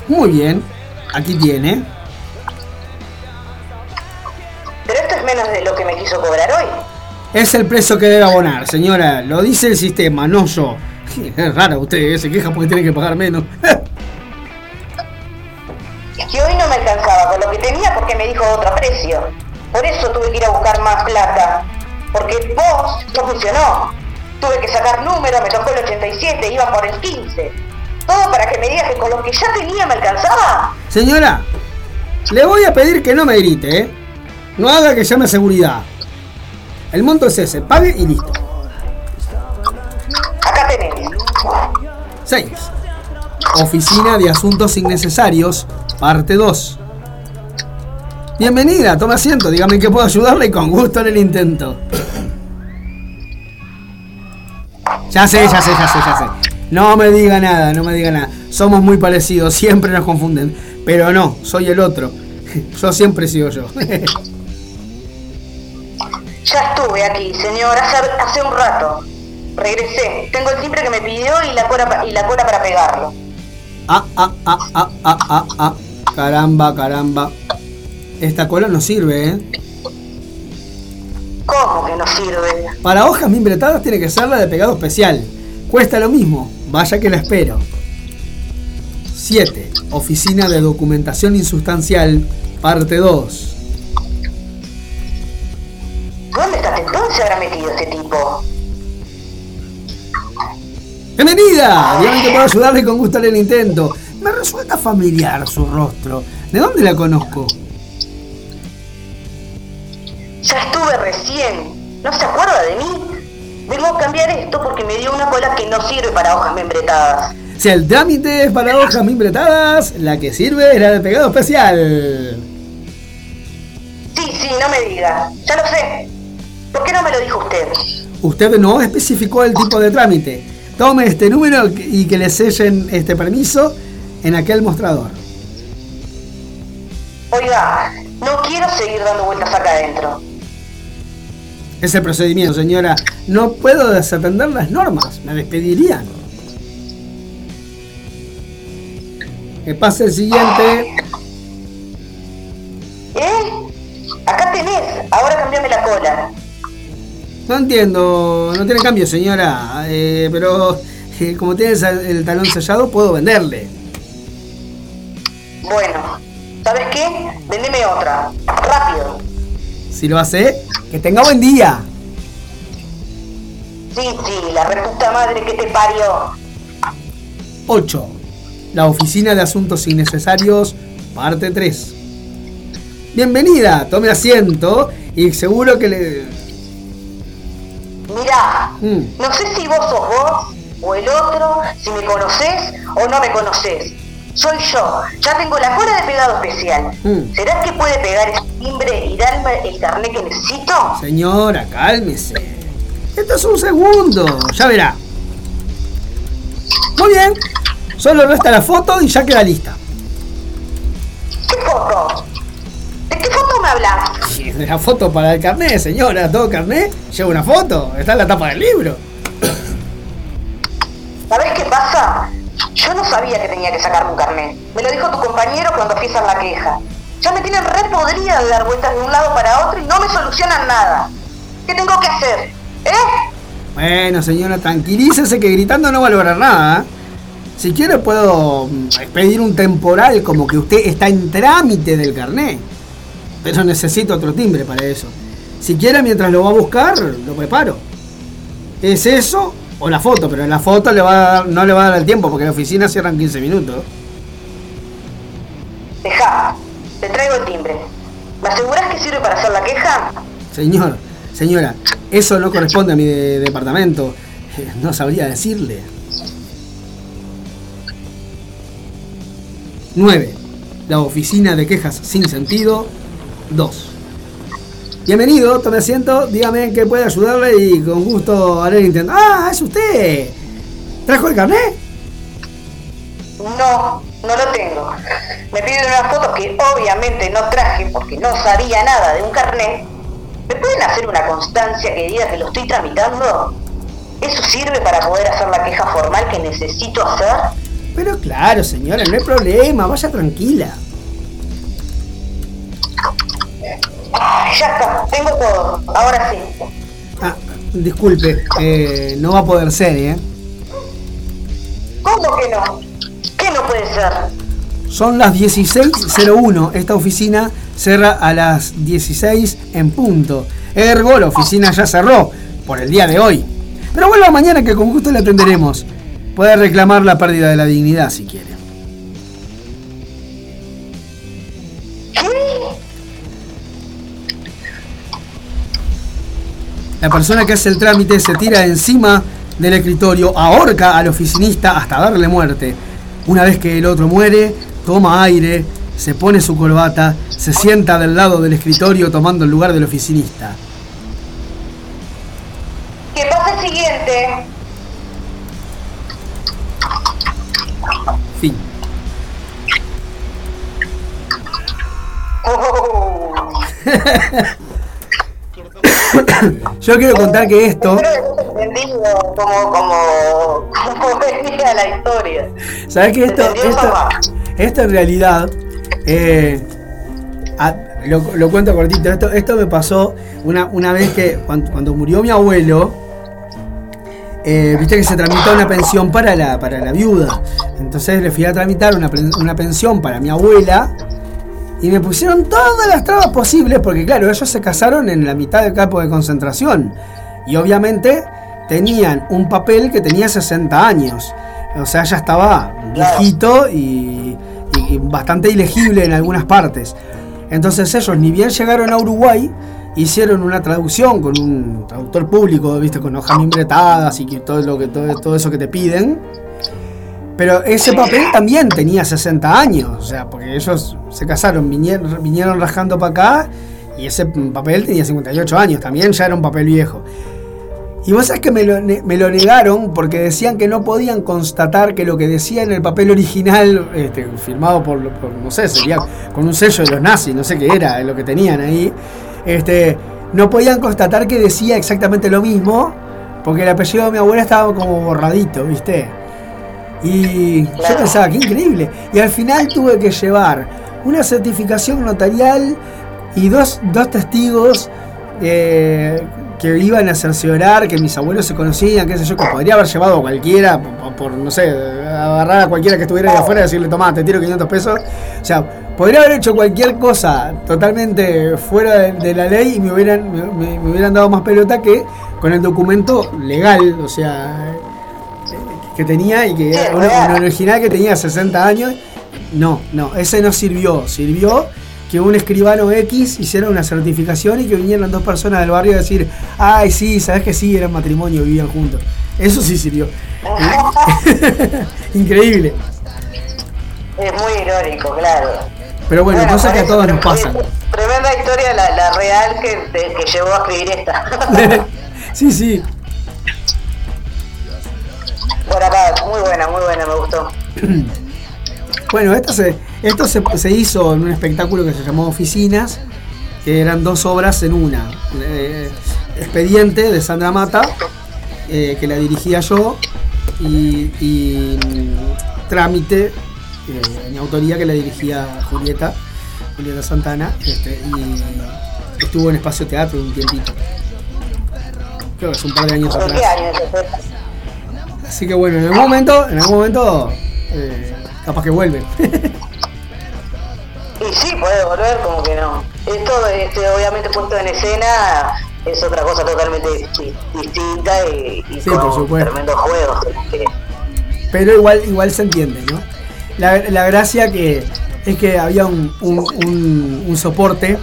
B: Muy bien, aquí tiene.
D: Pero esto es menos de lo que me quiso cobrar hoy.
B: Es el precio que debe abonar, señora. Lo dice el sistema, no yo. Es raro usted, ¿eh? se queja porque tiene que pagar menos.
D: Es que hoy no me alcanzaba con lo que tenía porque me dijo otro precio. Por eso tuve que ir a buscar más plata. Porque vos no funcionó. Tuve que sacar números, me tocó el 87, iba por el 15. Todo para que me digas que con lo que ya tenía me alcanzaba.
B: Señora, le voy a pedir que no me grite, ¿eh? No haga que llame a seguridad. El monto es ese, pague y listo.
D: Acá tenés.
B: 6. Oficina de Asuntos Innecesarios, parte 2. Bienvenida, tome asiento, dígame que puedo ayudarle y con gusto en el intento. Ya sé, ya sé, ya sé, ya sé. No me diga nada, no me diga nada. Somos muy parecidos, siempre nos confunden. Pero no, soy el otro. Yo siempre he sido yo.
D: Ya estuve aquí, señor, hace, hace un rato. Regresé. Tengo el timbre que me pidió y la cola, y la cola para pegarlo.
B: Ah, ah, ah, ah, ah, ah, ah. Caramba, caramba. Esta cola no sirve, ¿eh?
D: ¿Cómo que no sirve?
B: Para hojas mimbretadas tiene que ser la de pegado especial. Cuesta lo mismo, vaya que la espero. 7. Oficina de Documentación Insustancial, parte 2.
D: ¿Dónde está entonces habrá metido este tipo?
B: ¡Bienvenida! Dígame que puedo ayudarle con gusto en el intento. Me resulta familiar su rostro. ¿De dónde la conozco?
D: Ya estuve recién. ¿No se acuerda de mí? A cambiar esto porque me dio una cola que no sirve para hojas membretadas.
B: Si el trámite es para hojas mimbretadas, la que sirve es la de pegado especial.
D: Sí, sí, no me diga. Ya lo sé. ¿Por qué no me lo dijo usted?
B: Usted no especificó el tipo de trámite. Tome este número y que le sellen este permiso en aquel mostrador.
D: Oiga, no quiero seguir dando vueltas acá adentro.
B: Es el procedimiento, señora. No puedo desatender las normas. Me despedirían. Que pase el siguiente.
D: ¿Eh? Acá tenés. Ahora cambiame la cola.
B: No entiendo. No tiene cambio, señora. Eh, pero eh, como tiene el el talón sellado, puedo venderle.
D: Bueno, ¿sabes qué? Vendeme otra. Rápido.
B: Si lo hace, que tenga buen día.
D: Sí, sí, la reputa madre que te parió.
B: 8. La Oficina de Asuntos Innecesarios, parte 3. Bienvenida, tome asiento y seguro que le...
D: Mirá,
B: Mm.
D: no sé si vos sos vos o el otro, si me conocés o no me conocés. Soy yo, ya tengo la cola de pegado especial.
B: Mm.
D: ¿Será que puede pegar ese timbre y darme el carnet que necesito?
B: Señora, cálmese. Esto es un segundo, ya verá. Muy bien, solo resta la foto y ya queda lista.
D: ¿Qué foto? ¿De qué foto me hablas?
B: Y de la foto para el carnet, señora, todo carnet lleva una foto, está en la tapa del libro.
D: ¿Sabés qué pasa? Yo no sabía que tenía que sacarme un carnet. Me lo dijo tu compañero cuando fui a la queja. Ya me tienen re podrida de dar vueltas de un lado para otro y no me solucionan nada. ¿Qué tengo que hacer? ¿Eh?
B: Bueno, señora, tranquilícese que gritando no va a lograr nada. ¿eh? Si quiere puedo mm, pedir un temporal como que usted está en trámite del carnet. Pero necesito otro timbre para eso. Si quiere, mientras lo va a buscar, lo preparo. ¿Es eso o la foto? Pero la foto le va a dar- no le va a dar el tiempo porque la oficina cierra en 15 minutos.
D: Deja, te traigo el timbre. ¿Me aseguras que sirve para hacer la queja?
B: Señor, señora, eso no corresponde a mi de- departamento. Eh, No sabría decirle. 9. La oficina de quejas sin sentido. 2. Bienvenido, tome asiento, dígame en qué puede ayudarle y con gusto haré el intento. ¡Ah, es usted! ¿Trajo el carnet?
D: No, no lo tengo. Me piden unas fotos que obviamente no traje porque no sabía nada de un carnet. ¿Me pueden hacer una constancia que diga que lo estoy tramitando? ¿Eso sirve para poder hacer la queja formal que necesito hacer?
B: Pero claro, señora, no hay problema, vaya tranquila.
D: Ya está, tengo todo. Ahora sí.
B: Ah, disculpe, eh, no va a poder ser, ¿eh?
D: ¿Cómo que no? ¿Qué no puede ser?
B: Son las 16.01. Esta oficina cierra a las 16 en punto. Ergo, la oficina ya cerró por el día de hoy. Pero vuelva mañana que con gusto le atenderemos. Puede reclamar la pérdida de la dignidad si quiere. La persona que hace el trámite se tira encima del escritorio, ahorca al oficinista hasta darle muerte. Una vez que el otro muere, toma aire, se pone su corbata, se sienta del lado del escritorio tomando el lugar del oficinista.
D: Que pase el siguiente.
B: Fin.
D: Oh.
B: Yo quiero contar que esto,
D: como, como, como venía la historia.
B: ¿sabes que esto, esto, esto en realidad, eh, a- lo, lo cuento cortito, esto, esto me pasó una, una vez que cuando, cuando murió mi abuelo, eh, viste que se tramitó una pensión para la, para la viuda. Entonces le fui a tramitar una, una pensión para mi abuela y me pusieron todas las trabas posibles porque claro, ellos se casaron en la mitad del campo de concentración y obviamente tenían un papel que tenía 60 años. O sea, ya estaba viejito y, bastante ilegible en algunas partes. Entonces ellos ni bien llegaron a Uruguay, hicieron una traducción con un traductor público, viste, con hojas membretadas y todo lo que todo, todo eso que te piden. Pero ese papel también tenía 60 años, o sea, porque ellos se casaron, vinieron, vinieron rajando para acá y ese papel tenía 58 años, también ya era un papel viejo. Y vos sabés que me lo, me lo negaron porque decían que no podían constatar que lo que decía en el papel original, este, firmado por, por, no sé, sería con un sello de los nazis, no sé qué era lo que tenían ahí, este, no podían constatar que decía exactamente lo mismo porque el apellido de mi abuela estaba como borradito, ¿viste? Y yo pensaba, qué increíble. Y al final tuve que llevar una certificación notarial y dos, dos testigos eh, que iban a cerciorar que mis abuelos se conocían, qué sé yo, que podría haber llevado a cualquiera, por, por, no sé, agarrar a cualquiera que estuviera ahí afuera y decirle, tomá, te tiro 500 pesos. O sea, podría haber hecho cualquier cosa totalmente fuera de, de la ley y me hubieran, me- me- me hubieran dado más pelota que con el documento legal, o sea, que tenía y que
D: Sí,
B: era original que tenía 60 años. No, no, ese no sirvió. Sirvió que un escribano X hiciera una certificación y que vinieran dos personas del barrio a decir, ay, sí, sabes que sí, eran matrimonio, vivían juntos. Eso sí sirvió. Increíble.
D: Es muy irónico, claro.
B: Pero bueno, cosas que a todos nos pasan.
D: Tremenda historia la, la real que, que llevó a escribir esta.
B: sí, sí.
D: Por acá, muy buena, muy buena, me gustó.
B: Bueno, esto se, esto se, se hizo en un espectáculo que se llamó Oficinas, que eran dos obras en una. Eh, Expediente de Sandra Mata, eh, que la dirigía yo, y, y, mm, Trámite, eh, mi autoría, que la dirigía Julieta, Julieta Santana, este, y estuvo en Espacio Teatro un tiempito. Creo que es un par de años
D: ¿En
B: atrás. Así que bueno, en algún momento, en algún momento, eh, capaz que vuelve.
D: Y sí, puede volver, como que no. Esto, este, obviamente, puesto en escena es otra cosa totalmente di- distinta y, y
B: Sí,
D: con
B: por supuesto.
D: tremendos juegos. que-
B: Pero igual, igual se entiende, ¿no? La, la gracia que es que había un, un, un- un soporte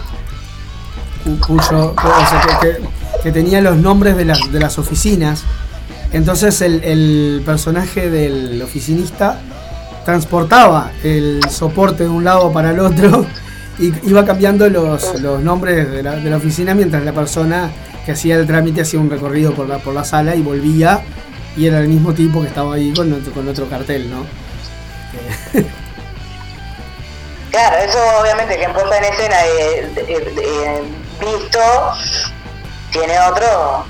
B: cu- cuyo, o sea, que, que- que tenía los nombres de las, de las oficinas. Entonces el, personaje del oficinista transportaba el soporte de un lado para el otro y iba cambiando los, nombres de la, oficina mientras la persona que hacía el trámite hacía un recorrido por la, por la sala y volvía y era el mismo tipo que estaba ahí con otro, con otro cartel, ¿no?
D: Claro, eso obviamente que en puesta en escena eh, eh, visto tiene otro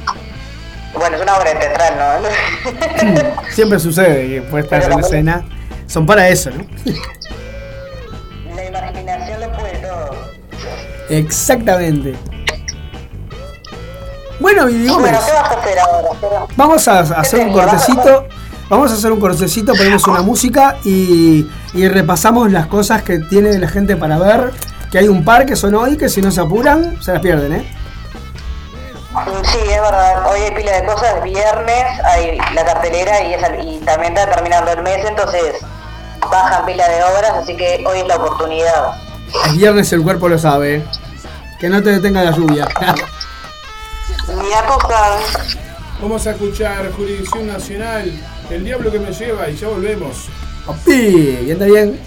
D: Bueno, es una obra teatral, ¿no?
I: Siempre sucede que puestas en escena son para eso, ¿no?
D: La imaginación lo puede todo.
I: Exactamente. Bueno,
D: Bueno, ¿qué vas a hacer ahora?
I: Vamos a hacer un cortecito. Vamos a hacer un cortecito, ponemos una música y, y repasamos las cosas que tiene la gente para ver. Que hay un par que son hoy que si no se apuran, se las pierden, ¿eh?
D: Sí, es verdad. Hoy hay pila de cosas. Viernes hay la cartelera y, es al- y también está terminando el mes, entonces bajan pila de obras, así que hoy es la oportunidad.
I: El viernes el cuerpo lo sabe. Que no te detenga la lluvia.
D: Ni a tú sabes.
C: Vamos a escuchar Jurisdicción Nacional, El Diablo que me lleva y ya volvemos.
I: Papi, bien, está bien.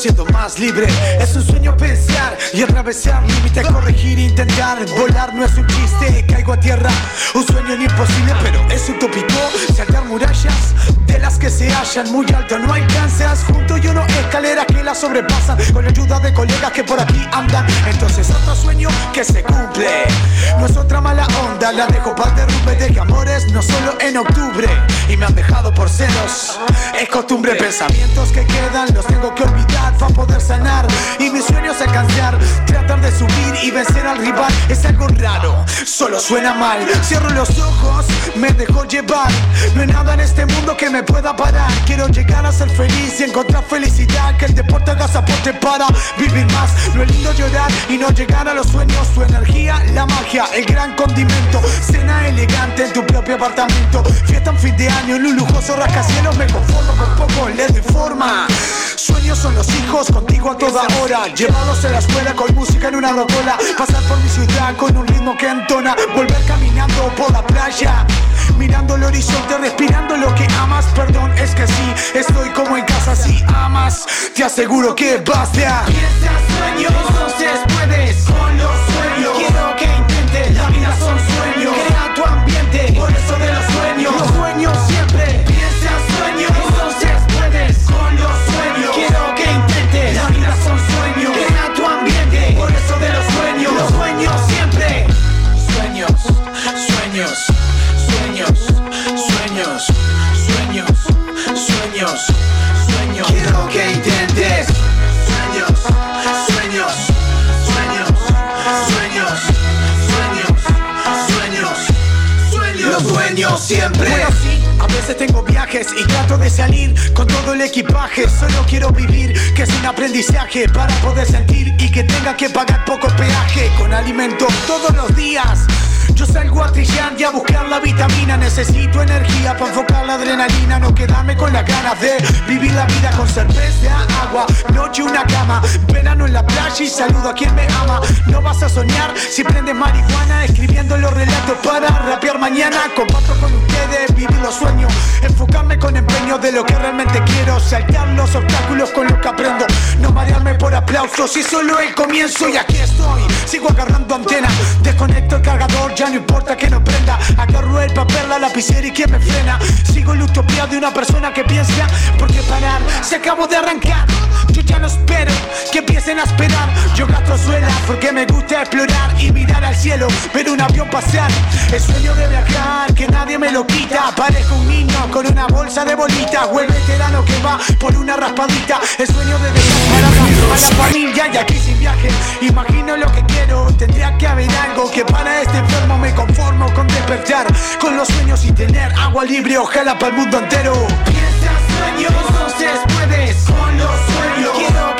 J: Siendo más libre. Es un sueño pensar y atravesar límites, corregir, intentar. Volar no es un chiste, caigo a tierra. Un sueño imposible, pero es utópico. Saltar murallas de las que se hallan muy alto, no alcanzas. Junto yo no escaleras que la sobrepasan. Con la ayuda de colegas que por aquí andan. Entonces otro sueño que se cumple. No es otra mala onda, la dejo para derrumbe de que amores no solo en octubre. Y me han dejado por celos. Es costumbre, pensamientos que quedan, los tengo que olvidar para poder sanar. Y mis sueños alcanzar, tratar de subir y vencer al rival es algo raro, solo suena mal. Cierro los ojos, me dejo llevar. No hay nada en este mundo que me pueda parar. Quiero llegar a ser feliz y encontrar felicidad. Que el deporte haga soporte para vivir más. Lo es lindo llorar y no llegar a los sueños. Su energía, la magia, el gran condimento. Cena elegante en tu propio apartamento. Fiesta en fin de año en un lujoso rascacielos. Me conformo con poco, le doy forma. Sueños son los hijos contigo a toda hora. Llevarlos a la escuela con música en una rocola. Pasar por mi ciudad con un ritmo que entona. Volver caminando por la playa. Mirando el horizonte, respirando lo que amas. Perdón, es que sí, estoy como en casa. Si amas, te aseguro que basta. Piensas sueños, entonces puedes con veces tengo viajes y trato de salir con todo el equipaje. Solo quiero vivir, que es un aprendizaje para poder sentir y que tenga que pagar poco peaje con alimento todos los días. Yo salgo a trillar y a buscar la vitamina. Necesito energía para enfocar la adrenalina. No quedarme con las ganas de vivir la vida con cerveza, agua, noche una cama. Verano en la playa y saludo a quien me ama. No vas a soñar si prendes marihuana Escribiendo los relatos para rapear mañana. Comparto con ustedes, vivir los sueños. Enfocarme con empeño de lo que realmente quiero. Saltar los obstáculos con lo que aprendo. No marearme por aplausos y solo el comienzo. Y aquí estoy, sigo agarrando antena Desconecto el cargador, ya no importa que no prenda. Agarro el papel, la lapicera y quién me frena. Sigo la utopía de una persona que piensa Porque parar, se acabó de arrancar. Yo ya no espero que empiecen a esperar. Yo gasto suela porque me gusta explorar Y mirar al cielo, ver un avión pasar. El sueño de viajar, que nadie me lo quita. Parezco un niño con una bolsa de bolitas. O el veterano que va por una raspadita. El sueño de dejar a la familia y aquí sin viaje. Imagino lo que quiero, tendría que haber algo Que para este enfermo me conformo con despertar Con los sueños y tener agua libre, ojalá para el mundo entero. Piensas sueños, entonces puedes Con los sueños, quiero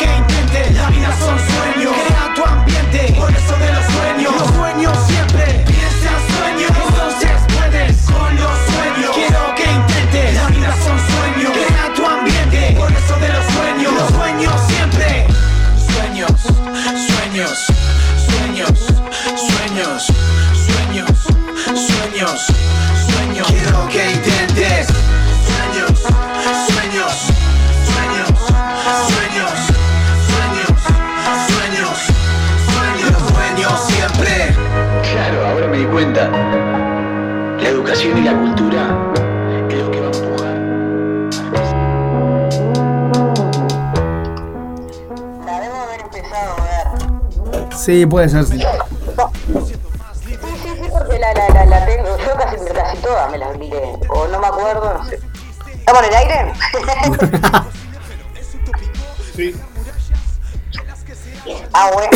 B: Sí, puede ser. sí.
D: Sí, sí, porque la, la, la, la tengo. Yo casi, casi todas me las miré. O no me acuerdo, no sé. ¿Estamos en el aire?
C: Sí.
D: ah, bueno.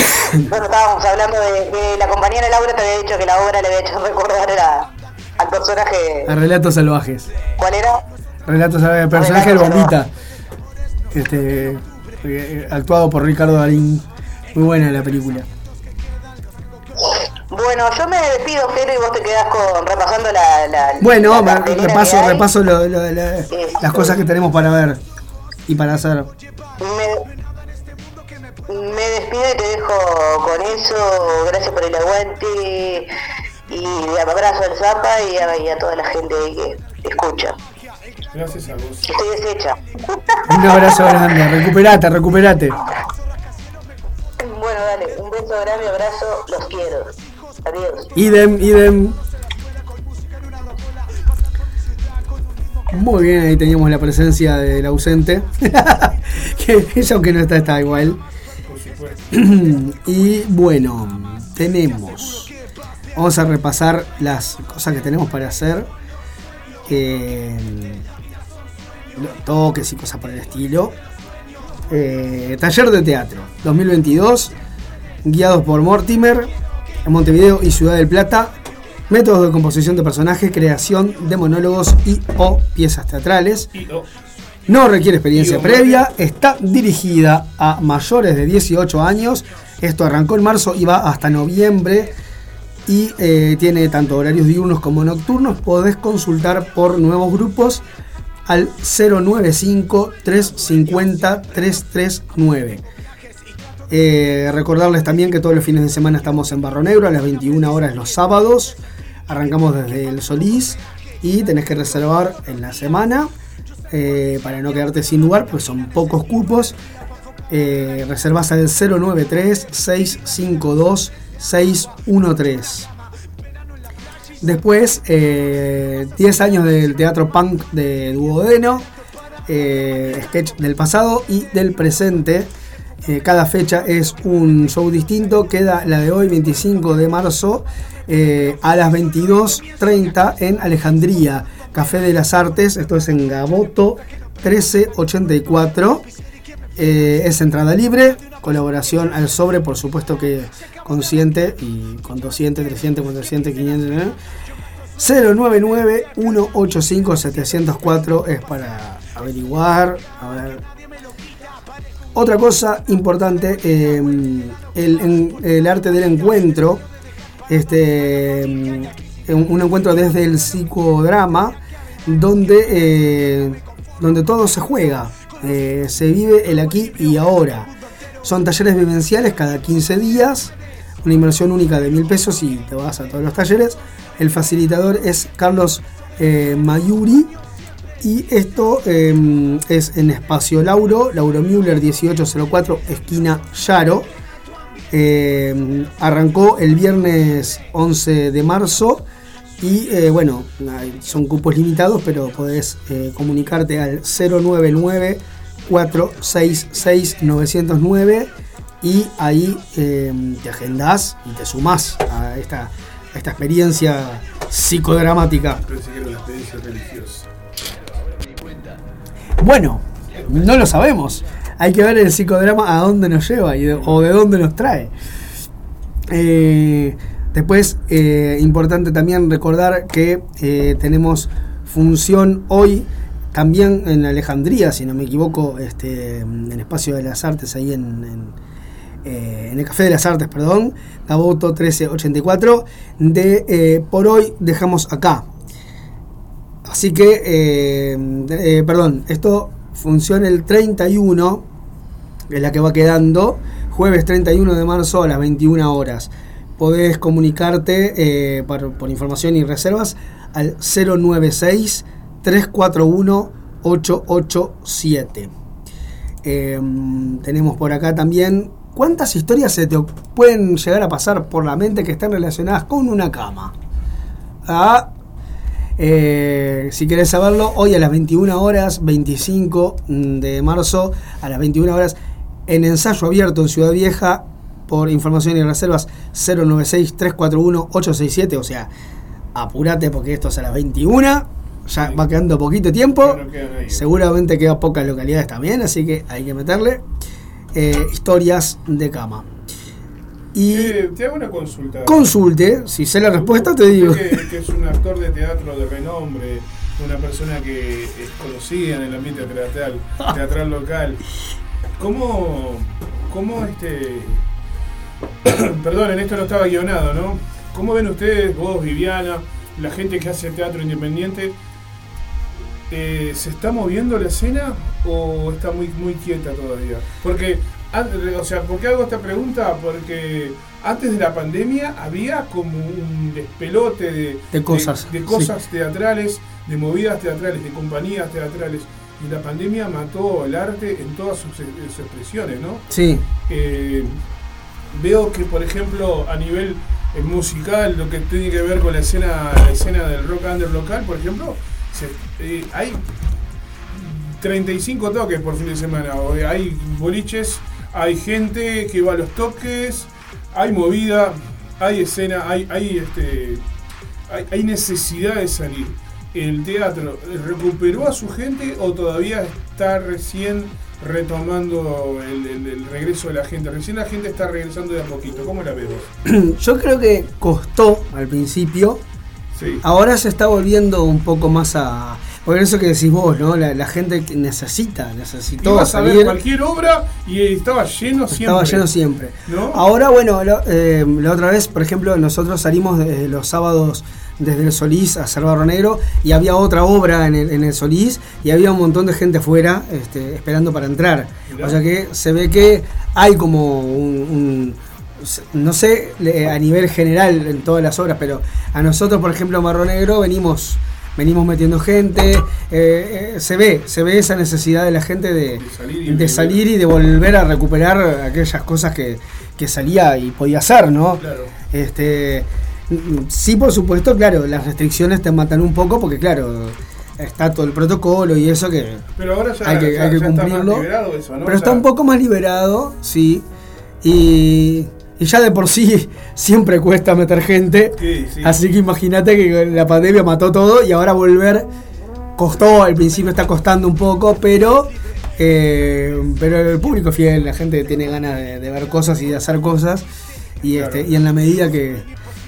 D: Bueno, estábamos hablando de que la compañera Laura te había dicho que la obra le había hecho recordar a- al personaje.
B: A Relatos Salvajes.
D: ¿Cuál era?
B: Relatos Salvajes. El personaje del Bombita. Este, eh, actuado por Ricardo Darín. Muy buena la película.
D: Bueno, yo me despido, Jero, y vos te quedás con, repasando la. la
B: Bueno,
D: la
B: repaso, repaso lo- lo- la- las cosas que tenemos para ver y para hacer.
D: Me, me despido y te dejo con eso. Gracias por el aguante. Y abrazo al Zapa y a, y a toda la gente ahí que escucha.
C: Gracias a vos.
D: Estoy deshecha.
B: Un abrazo grande, recuperate, recuperate.
D: Bueno, dale, un beso grande, abrazo.
B: Idem, idem. Muy bien, ahí teníamos la presencia del ausente. que ella aunque no está, está igual. Y bueno, tenemos. Vamos a repasar las cosas que tenemos para hacer. Eh, toques y cosas por el estilo. Eh, taller de teatro 2022, guiados por Mortimer, en Montevideo y Ciudad del Plata. Métodos de composición de personajes, creación de monólogos y o piezas teatrales. No requiere experiencia previa, está dirigida a mayores de 18 años. Esto arrancó en marzo y va hasta noviembre. Y eh, tiene tanto horarios diurnos como nocturnos. Podés consultar por nuevos grupos al 095-350-339. Eh, recordarles también que todos los fines de semana estamos en Barro Negro a las 21 horas los sábados. Arrancamos desde el Solís y tenés que reservar en la semana eh, para no quedarte sin lugar, pues son pocos cupos. Eh, reservas al 093-652-613. Después, eh, 10 años del teatro punk de Duodeno, sketch del pasado y del presente. Eh, cada fecha es un show distinto. Queda la de hoy, 25 de marzo, eh, a las 22.30 en Alejandría, Café de las Artes. Esto es en Gaboto 1384. Eh, es entrada libre, colaboración al sobre, por supuesto que consciente y con 200, 300, 400, 500. ¿eh? 099-185-704 es para averiguar. A ver. Otra cosa importante, eh, el, arte del encuentro. Este, un, un encuentro desde el psicodrama, donde, eh, donde todo se juega, eh, se vive el aquí y ahora. Son talleres vivenciales cada 15 días, una inversión única de mil pesos y te vas a todos los talleres. El facilitador es Carlos eh, Mayuri. Y esto eh, es en Espacio Lauro, Lauro Müller 1804, esquina Yaro. Eh, arrancó el viernes 11 de marzo y eh, bueno, son cupos limitados, pero podés eh, comunicarte al 099 466 909 y ahí eh, te agendás y te sumás a esta, a esta experiencia psicodramática.
C: Pensé que era una experiencia religiosa.
B: Bueno, no lo sabemos. Hay que ver el psicodrama a dónde nos lleva y o de dónde nos trae. Eh, después, eh, importante también recordar que eh, tenemos función hoy también en Alejandría, si no me equivoco, este, en Espacio de las Artes, ahí en, en, el Café de las Artes, perdón, Gaboto 1384. De por hoy dejamos acá. Así que, eh, eh, perdón, esto funciona el 31, es la que va quedando, jueves 31 de marzo a las 21 horas. Podés comunicarte eh, por, por información y reservas al 096 341 887. Eh, tenemos por acá también cuántas historias se te pueden llegar a pasar por la mente que están relacionadas con una cama. Ah, eh, si querés saberlo, hoy a las 21 horas, 25 de marzo, a las 21 horas, en ensayo abierto en Ciudad Vieja, por información y reservas 096-341-867, o sea, apurate porque esto es a las 21, ya va quedando poquito tiempo, seguramente queda pocas localidades también, así que hay que meterle eh, historias de cama. Y
C: Eh, te hago una consulta.
B: consulte, si sé la respuesta te digo.
C: Que es un actor de teatro de renombre, una persona que es conocida en el ambiente teatral, teatral local. ¿Cómo, cómo este. Perdón, en esto no estaba guionado, ¿no? ¿Cómo ven ustedes, vos, Viviana, la gente que hace teatro independiente? eh, ¿Se está moviendo la escena o está muy, muy quieta todavía? Porque o sea, ¿por qué hago esta pregunta? Porque antes de la pandemia había como un despelote de,
B: De cosas,
C: de, cosas teatrales, de movidas teatrales, de compañías teatrales. Y la pandemia mató el arte en todas sus, sus expresiones, ¿no?
B: Sí.
C: Eh, veo que, por ejemplo, a nivel eh, musical, lo que tiene que ver con la escena, la escena del rock under local, por ejemplo, se- eh, hay 35 toques por fin de semana. eh, Hay boliches, hay gente que va a los toques, hay movida, hay escena, hay, hay, este, hay, hay necesidad de salir. ¿El teatro recuperó a su gente o todavía está recién retomando el, el- el regreso de la gente? Recién la gente está regresando de a poquito. ¿Cómo la ves vos?
B: Yo creo que costó al principio.
C: Sí.
B: Ahora se está volviendo un poco más a. Por eso que decís vos, ¿no? La, la gente que necesita, necesitó
C: Ibas a ver
B: salir.
C: cualquier obra y estaba lleno siempre.
B: Estaba lleno siempre.
C: ¿No?
B: Ahora, bueno, lo- eh, la otra vez, por ejemplo, nosotros salimos de- los sábados desde el Solís a hacer Barro Negro y había otra obra en el, en el Solís y había un montón de gente fuera este, esperando para entrar.
C: Mirá.
B: O sea que se ve que hay como un, un- no sé a nivel general en todas las obras, pero a nosotros, por ejemplo, en Barro Negro venimos venimos metiendo gente, eh, eh, se ve, se ve esa necesidad de la gente de,
C: salir y
B: de
C: volver.
B: salir y de volver a recuperar aquellas cosas que, que salía y podía hacer, ¿no?
C: Claro.
B: Este, sí, por supuesto, claro, las restricciones te matan un poco porque, claro, está todo el protocolo y eso que
C: Pero ahora ya,
B: hay que,
C: ya-
B: hay que
C: ya está más
B: cumplirlo.
C: liberado eso, ¿no?
B: Pero está un poco más liberado, sí. Y, y ya de por sí siempre cuesta meter gente.
C: Sí, sí.
B: Así que imagínate que la pandemia mató todo y ahora volver costó, al principio está costando un poco, pero eh, pero el público es fiel, la gente tiene ganas de, de ver cosas y de hacer cosas. Y, este, y en la medida que,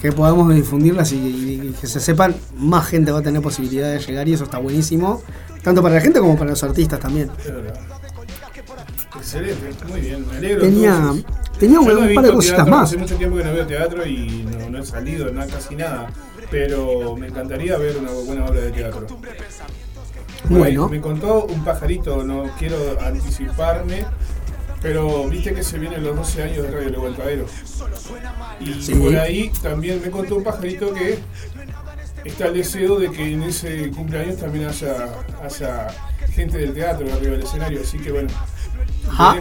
B: que podamos difundirlas y, y que se sepan, más gente va a tener posibilidad de llegar y eso está buenísimo. Tanto para la gente como para los artistas también.
C: Excelente, muy bien, me alegro.
B: Tenía. Tenía un, un par de cositas
C: teatro,
B: más.
C: Hace mucho tiempo que no veo teatro y no, no he salido, no, casi nada. Pero me encantaría ver una buena obra de teatro.
B: Bueno.
C: Me, contó un pajarito, no quiero anticiparme, pero viste que se vienen los 12 años de Radio El Aguantadero. Y
B: Sí.
C: por ahí también me contó un pajarito que está el deseo de que en ese cumpleaños también haya, haya gente del teatro arriba del escenario. Así que bueno,
B: Ah,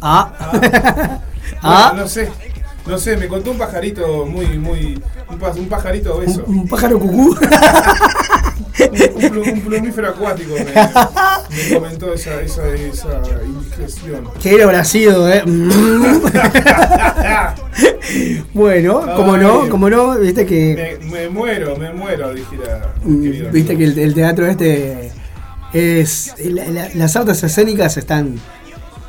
B: ah,
C: Bueno,
B: ah,
C: no sé, no sé, me contó un pajarito muy, muy, un, pa- un pajarito obeso,
B: un, un pájaro cucú.
C: un, un plu- un plumífero acuático me, me comentó esa, esa, esa indiscreción.
B: ¿Qué habrá sido, eh? Bueno, como no, como no, viste que
C: Me, me muero, me muero, dijera.
B: Mm, Viste
C: amigo.
B: que el, el teatro este es. la- la- las artes escénicas están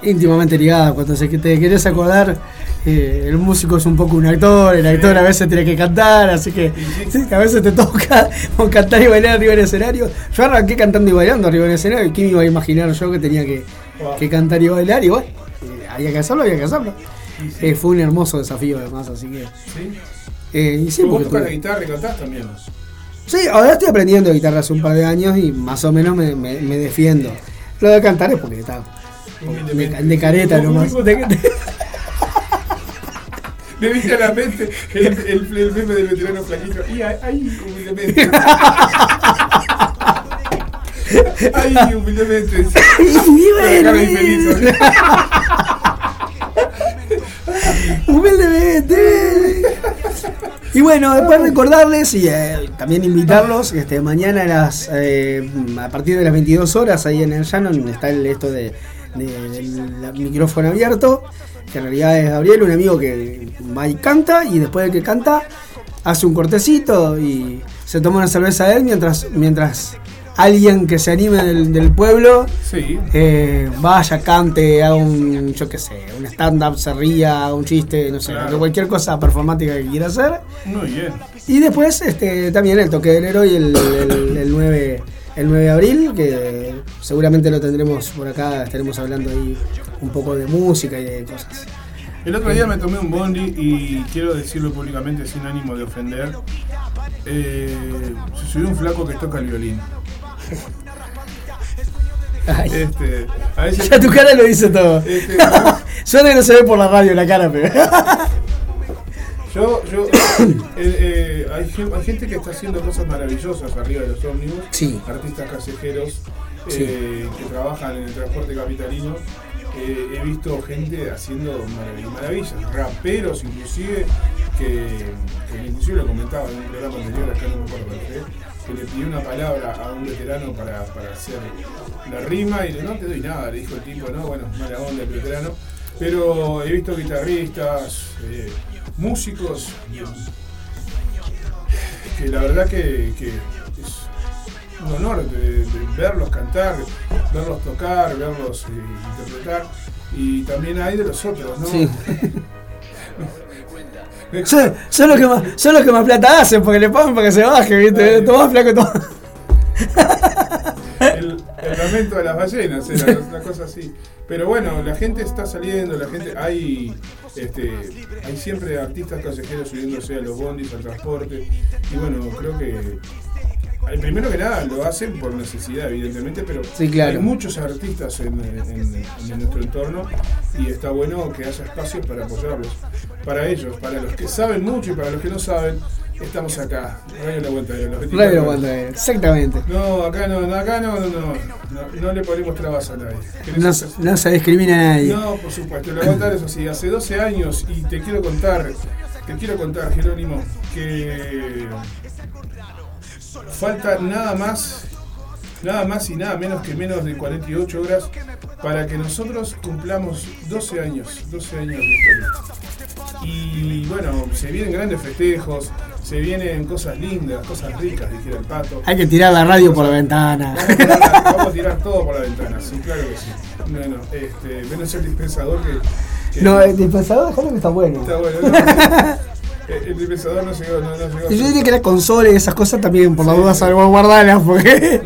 B: íntimamente ligadas. Cuando se, te querés acordar, eh, el músico es un poco un actor, el actor a veces tiene que cantar, así que sí, a veces te toca o cantar y bailar arriba del escenario. Yo arranqué cantando y bailando arriba del escenario, y ¿quién iba a imaginar yo que tenía que,
C: Wow.
B: que cantar y bailar? Y bueno, eh, había que hacerlo, había que hacerlo. Eh, fue un hermoso desafío además, así que. Eh, y sí,
C: Vos tocas la guitarra y cantás también.
B: Sí, ahora estoy aprendiendo guitarra hace un par de años y más o menos me, me- me defiendo. Lo de cantar es porque está de, de careta nomás.
C: Me viste a la mente el, el, el meme del veterano flaquito. Y ahí, humildemente. Ahí, humildemente. Infeliz,
B: Humildemente. Y bueno, después recordarles y eh, también invitarlos, este, mañana a las eh, a partir de las 22 horas ahí en el Shannon está el, esto de, de- del micrófono abierto, que en realidad es Gabriel, un amigo que va y canta y después de que canta hace un cortecito y se toma una cerveza de él mientras mientras alguien que se anime del, del pueblo
C: Sí.
B: eh, vaya, cante, haga un, yo qué sé, un stand-up, se ría, un chiste, no sé,
C: Claro.
B: cualquier cosa performática que quiera hacer.
C: Muy bien.
B: Y después este, también el toque del héroe el, el, el 9, el 9 de abril, que seguramente lo tendremos por acá, estaremos hablando ahí un poco de música y de cosas.
C: El otro día me tomé un bondi y quiero decirlo públicamente sin ánimo de ofender. Eh, se subió un flaco que toca el violín.
B: Ay.
C: Este, a veces-
B: Ya tu cara lo dice todo.
C: Este,
B: Suena que no se ve por la radio la cara, pero.
C: Yo, yo, eh, eh, hay, gen- hay gente que está haciendo cosas maravillosas arriba de los ómnibus,
B: Sí.
C: artistas callejeros
B: Sí.
C: eh, que trabajan en el transporte capitalino. He visto gente haciendo marav- maravillas, raperos inclusive, que, que inclusive lo comentaba en un programa anterior, acá no me acuerdo que le pidió una palabra a un veterano para, para hacer la rima y le no te doy nada, le dijo el tipo, no, bueno, mala onda el veterano. Pero he visto guitarristas, músicos, que la verdad que, que es un honor de, de verlos cantar, verlos tocar, verlos eh, interpretar. Y también hay de los otros, ¿no?
B: Sí. Son, son los que más, son los que más plata hacen porque le pagan para que se baje, ¿viste? Tomás flaco, tomás.
C: el, el lamento de las ballenas, era una cosa así. Pero bueno, la gente está saliendo, la gente, hay, este, hay siempre artistas callejeros subiéndose a los bondis, al transporte. Y bueno, creo que eh, primero que nada lo hacen por necesidad, evidentemente, pero
B: Sí, claro.
C: hay muchos artistas en, en- en nuestro entorno y está bueno que haya espacios para apoyarlos. Para ellos, para los que saben mucho y para los que no saben, estamos acá. Radio La Vuelta de los 24
B: Radio
C: horas.
B: Aguanta, exactamente.
C: No, acá no, no, acá no, no, no, no, no le ponemos trabas a nadie.
B: No, se- no se discrimina a nadie.
C: No, por supuesto, le voy a contar eso sí, hace 12 años y te quiero contar, te quiero contar, Jerónimo, que falta nada más, nada más y nada menos que menos de 48 horas para que nosotros cumplamos 12 años, 12 años de historia. Y bueno, se vienen grandes festejos, se vienen cosas lindas, cosas ricas, dijera el pato.
B: Hay que tirar la radio por la ventana.
C: Vamos a tirar, vamos a tirar todo por la ventana, sí, claro que sí. Bueno, este, menos el dispensador que. que-
B: No, el dispensador, déjalo que está bueno.
C: Está bueno, no. El, el dispensador no llegó, no, no llegó.
B: Yo diría que la consola y esas cosas también, por la duda, salvaguardarlas, porque.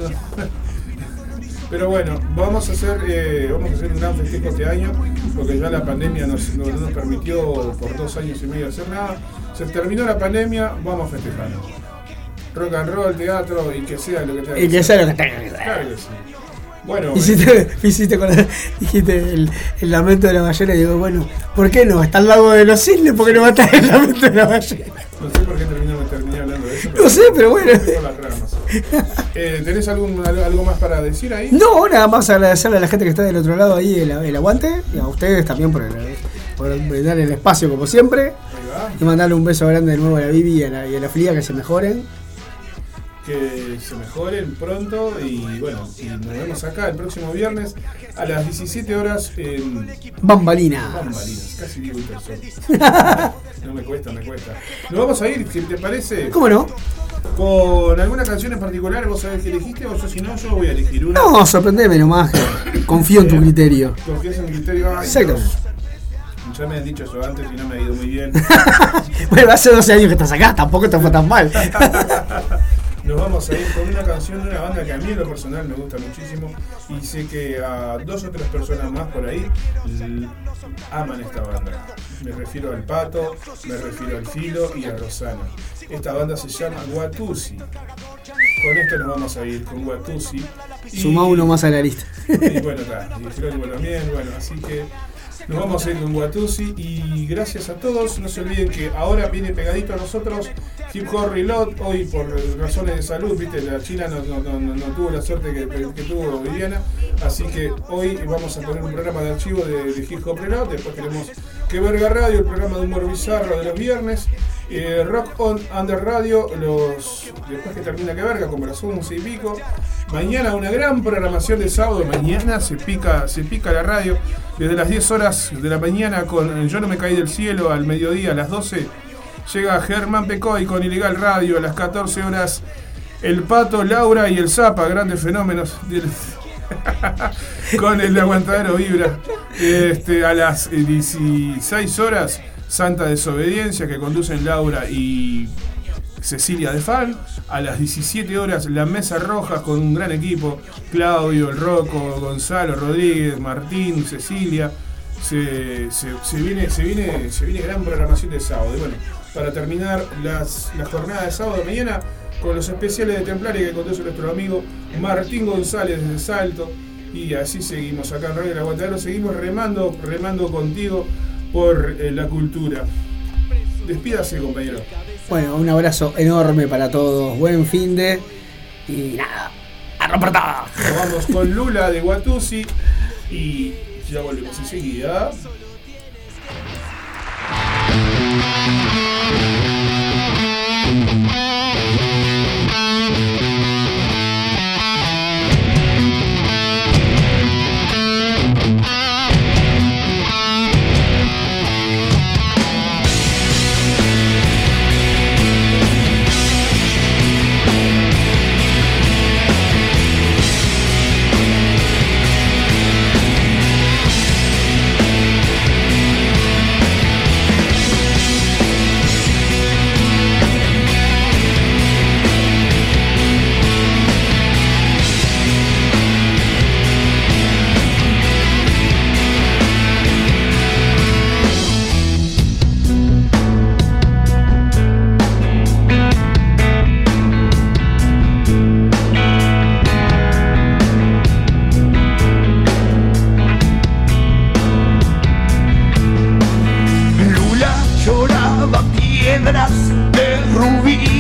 C: Pero bueno, vamos a hacer eh, vamos a hacer un gran festejo este año, porque ya la pandemia nos, no, no nos permitió por dos años y medio hacer nada. Se terminó la pandemia, vamos a festejar. Rock and roll, teatro y que sea lo que tenga
B: Y que sea lo que tenga que ser.
C: Claro que sí. Bueno,
B: Hiciste, hiciste con la- dijiste el, el lamento de la ballena y digo, bueno, ¿por qué no? Está al lado de los cisnes, ¿por qué no va a estar el lamento de la ballena?
C: no sé por qué terminé,
B: No sé, pero bueno.
C: Eh, ¿Tenés algún, algo algo más para decir ahí?
B: No, nada más agradecerle a la gente que está del otro lado ahí el, el aguante, y a ustedes también por, el, por brindar el espacio como siempre. Y mandarle un beso grande de nuevo a la Bibi y a la, y a la Flia que se mejoren.
C: Que se mejoren pronto y bueno, y nos vemos acá el próximo viernes a las 17 horas en
B: Bambalinas.
C: Bambalinas, casi digo Intersol. No me cuesta, me cuesta. Nos vamos a ir, si te parece,
B: ¿Cómo no?
C: con alguna canción en particular, vos sabés que elegiste o yo si no, yo voy a elegir una.
B: No, sorprendeme nomás, confío en tu criterio.
C: Confías en mi criterio. Ay,
B: Exacto.
C: Ya me han dicho eso antes y no me ha ido muy bien.
B: Bueno, hace 12 años que estás acá, tampoco te fue tan mal.
C: Nos vamos a ir con una canción de una banda que a mí en lo personal me gusta muchísimo y sé que a dos o tres personas más por ahí aman esta banda. Me refiero al Pato, me refiero al Filo y a Rosana. Esta banda se llama Watusi. Con esto nos vamos a ir con Watusi.
B: Suma uno más a la lista.
C: y bueno, está. Y Jerónimo también, bueno, así que nos vamos a ir con Watusi y gracias a todos. No se olviden que ahora viene pegadito a nosotros Hip Hop Reload. Hoy por razones de salud, viste, la China no, tuvo la suerte que, que- que tuvo Viviana. Así que hoy vamos a poner un programa de archivo de, de Hip Hop Reload. Después tenemos Que Verga Radio, el programa de humor bizarro de los viernes. Eh, Rock on Under Radio, los después que termina que verga, como las 11 y pico. Mañana una gran programación de sábado. Mañana se pica, se pica la radio. Desde las 10 horas de la mañana con Yo no me caí del cielo al mediodía, a las 12. Llega Germán Pecoy con Ilegal Radio a las 14 horas. El Pato, Laura y el Zapa, grandes fenómenos del- con el aguantadero Vibra. Este, a las eh, 16 horas, Santa Desobediencia que conducen Laura y Cecilia de Fan. A las 17 horas, La Mesa Roja con un gran equipo: Claudio, el Rocco, Gonzalo, Rodríguez, Martín, Cecilia. Se viene, se, viene, se viene gran programación de sábado. Y bueno, para terminar las, la jornada de sábado de mañana con los especiales de Templaria que conduce nuestro amigo Martín González desde Salto. Y así seguimos acá en Radio El Aguantadero, seguimos remando, remando contigo por eh, la cultura. Despídase, compañero.
B: Bueno, un abrazo enorme para todos. Buen fin de. Y nada, a romper todo.
C: Nos vamos con Lula de Watusi y ya volvemos enseguida.
F: Piedras de rubí,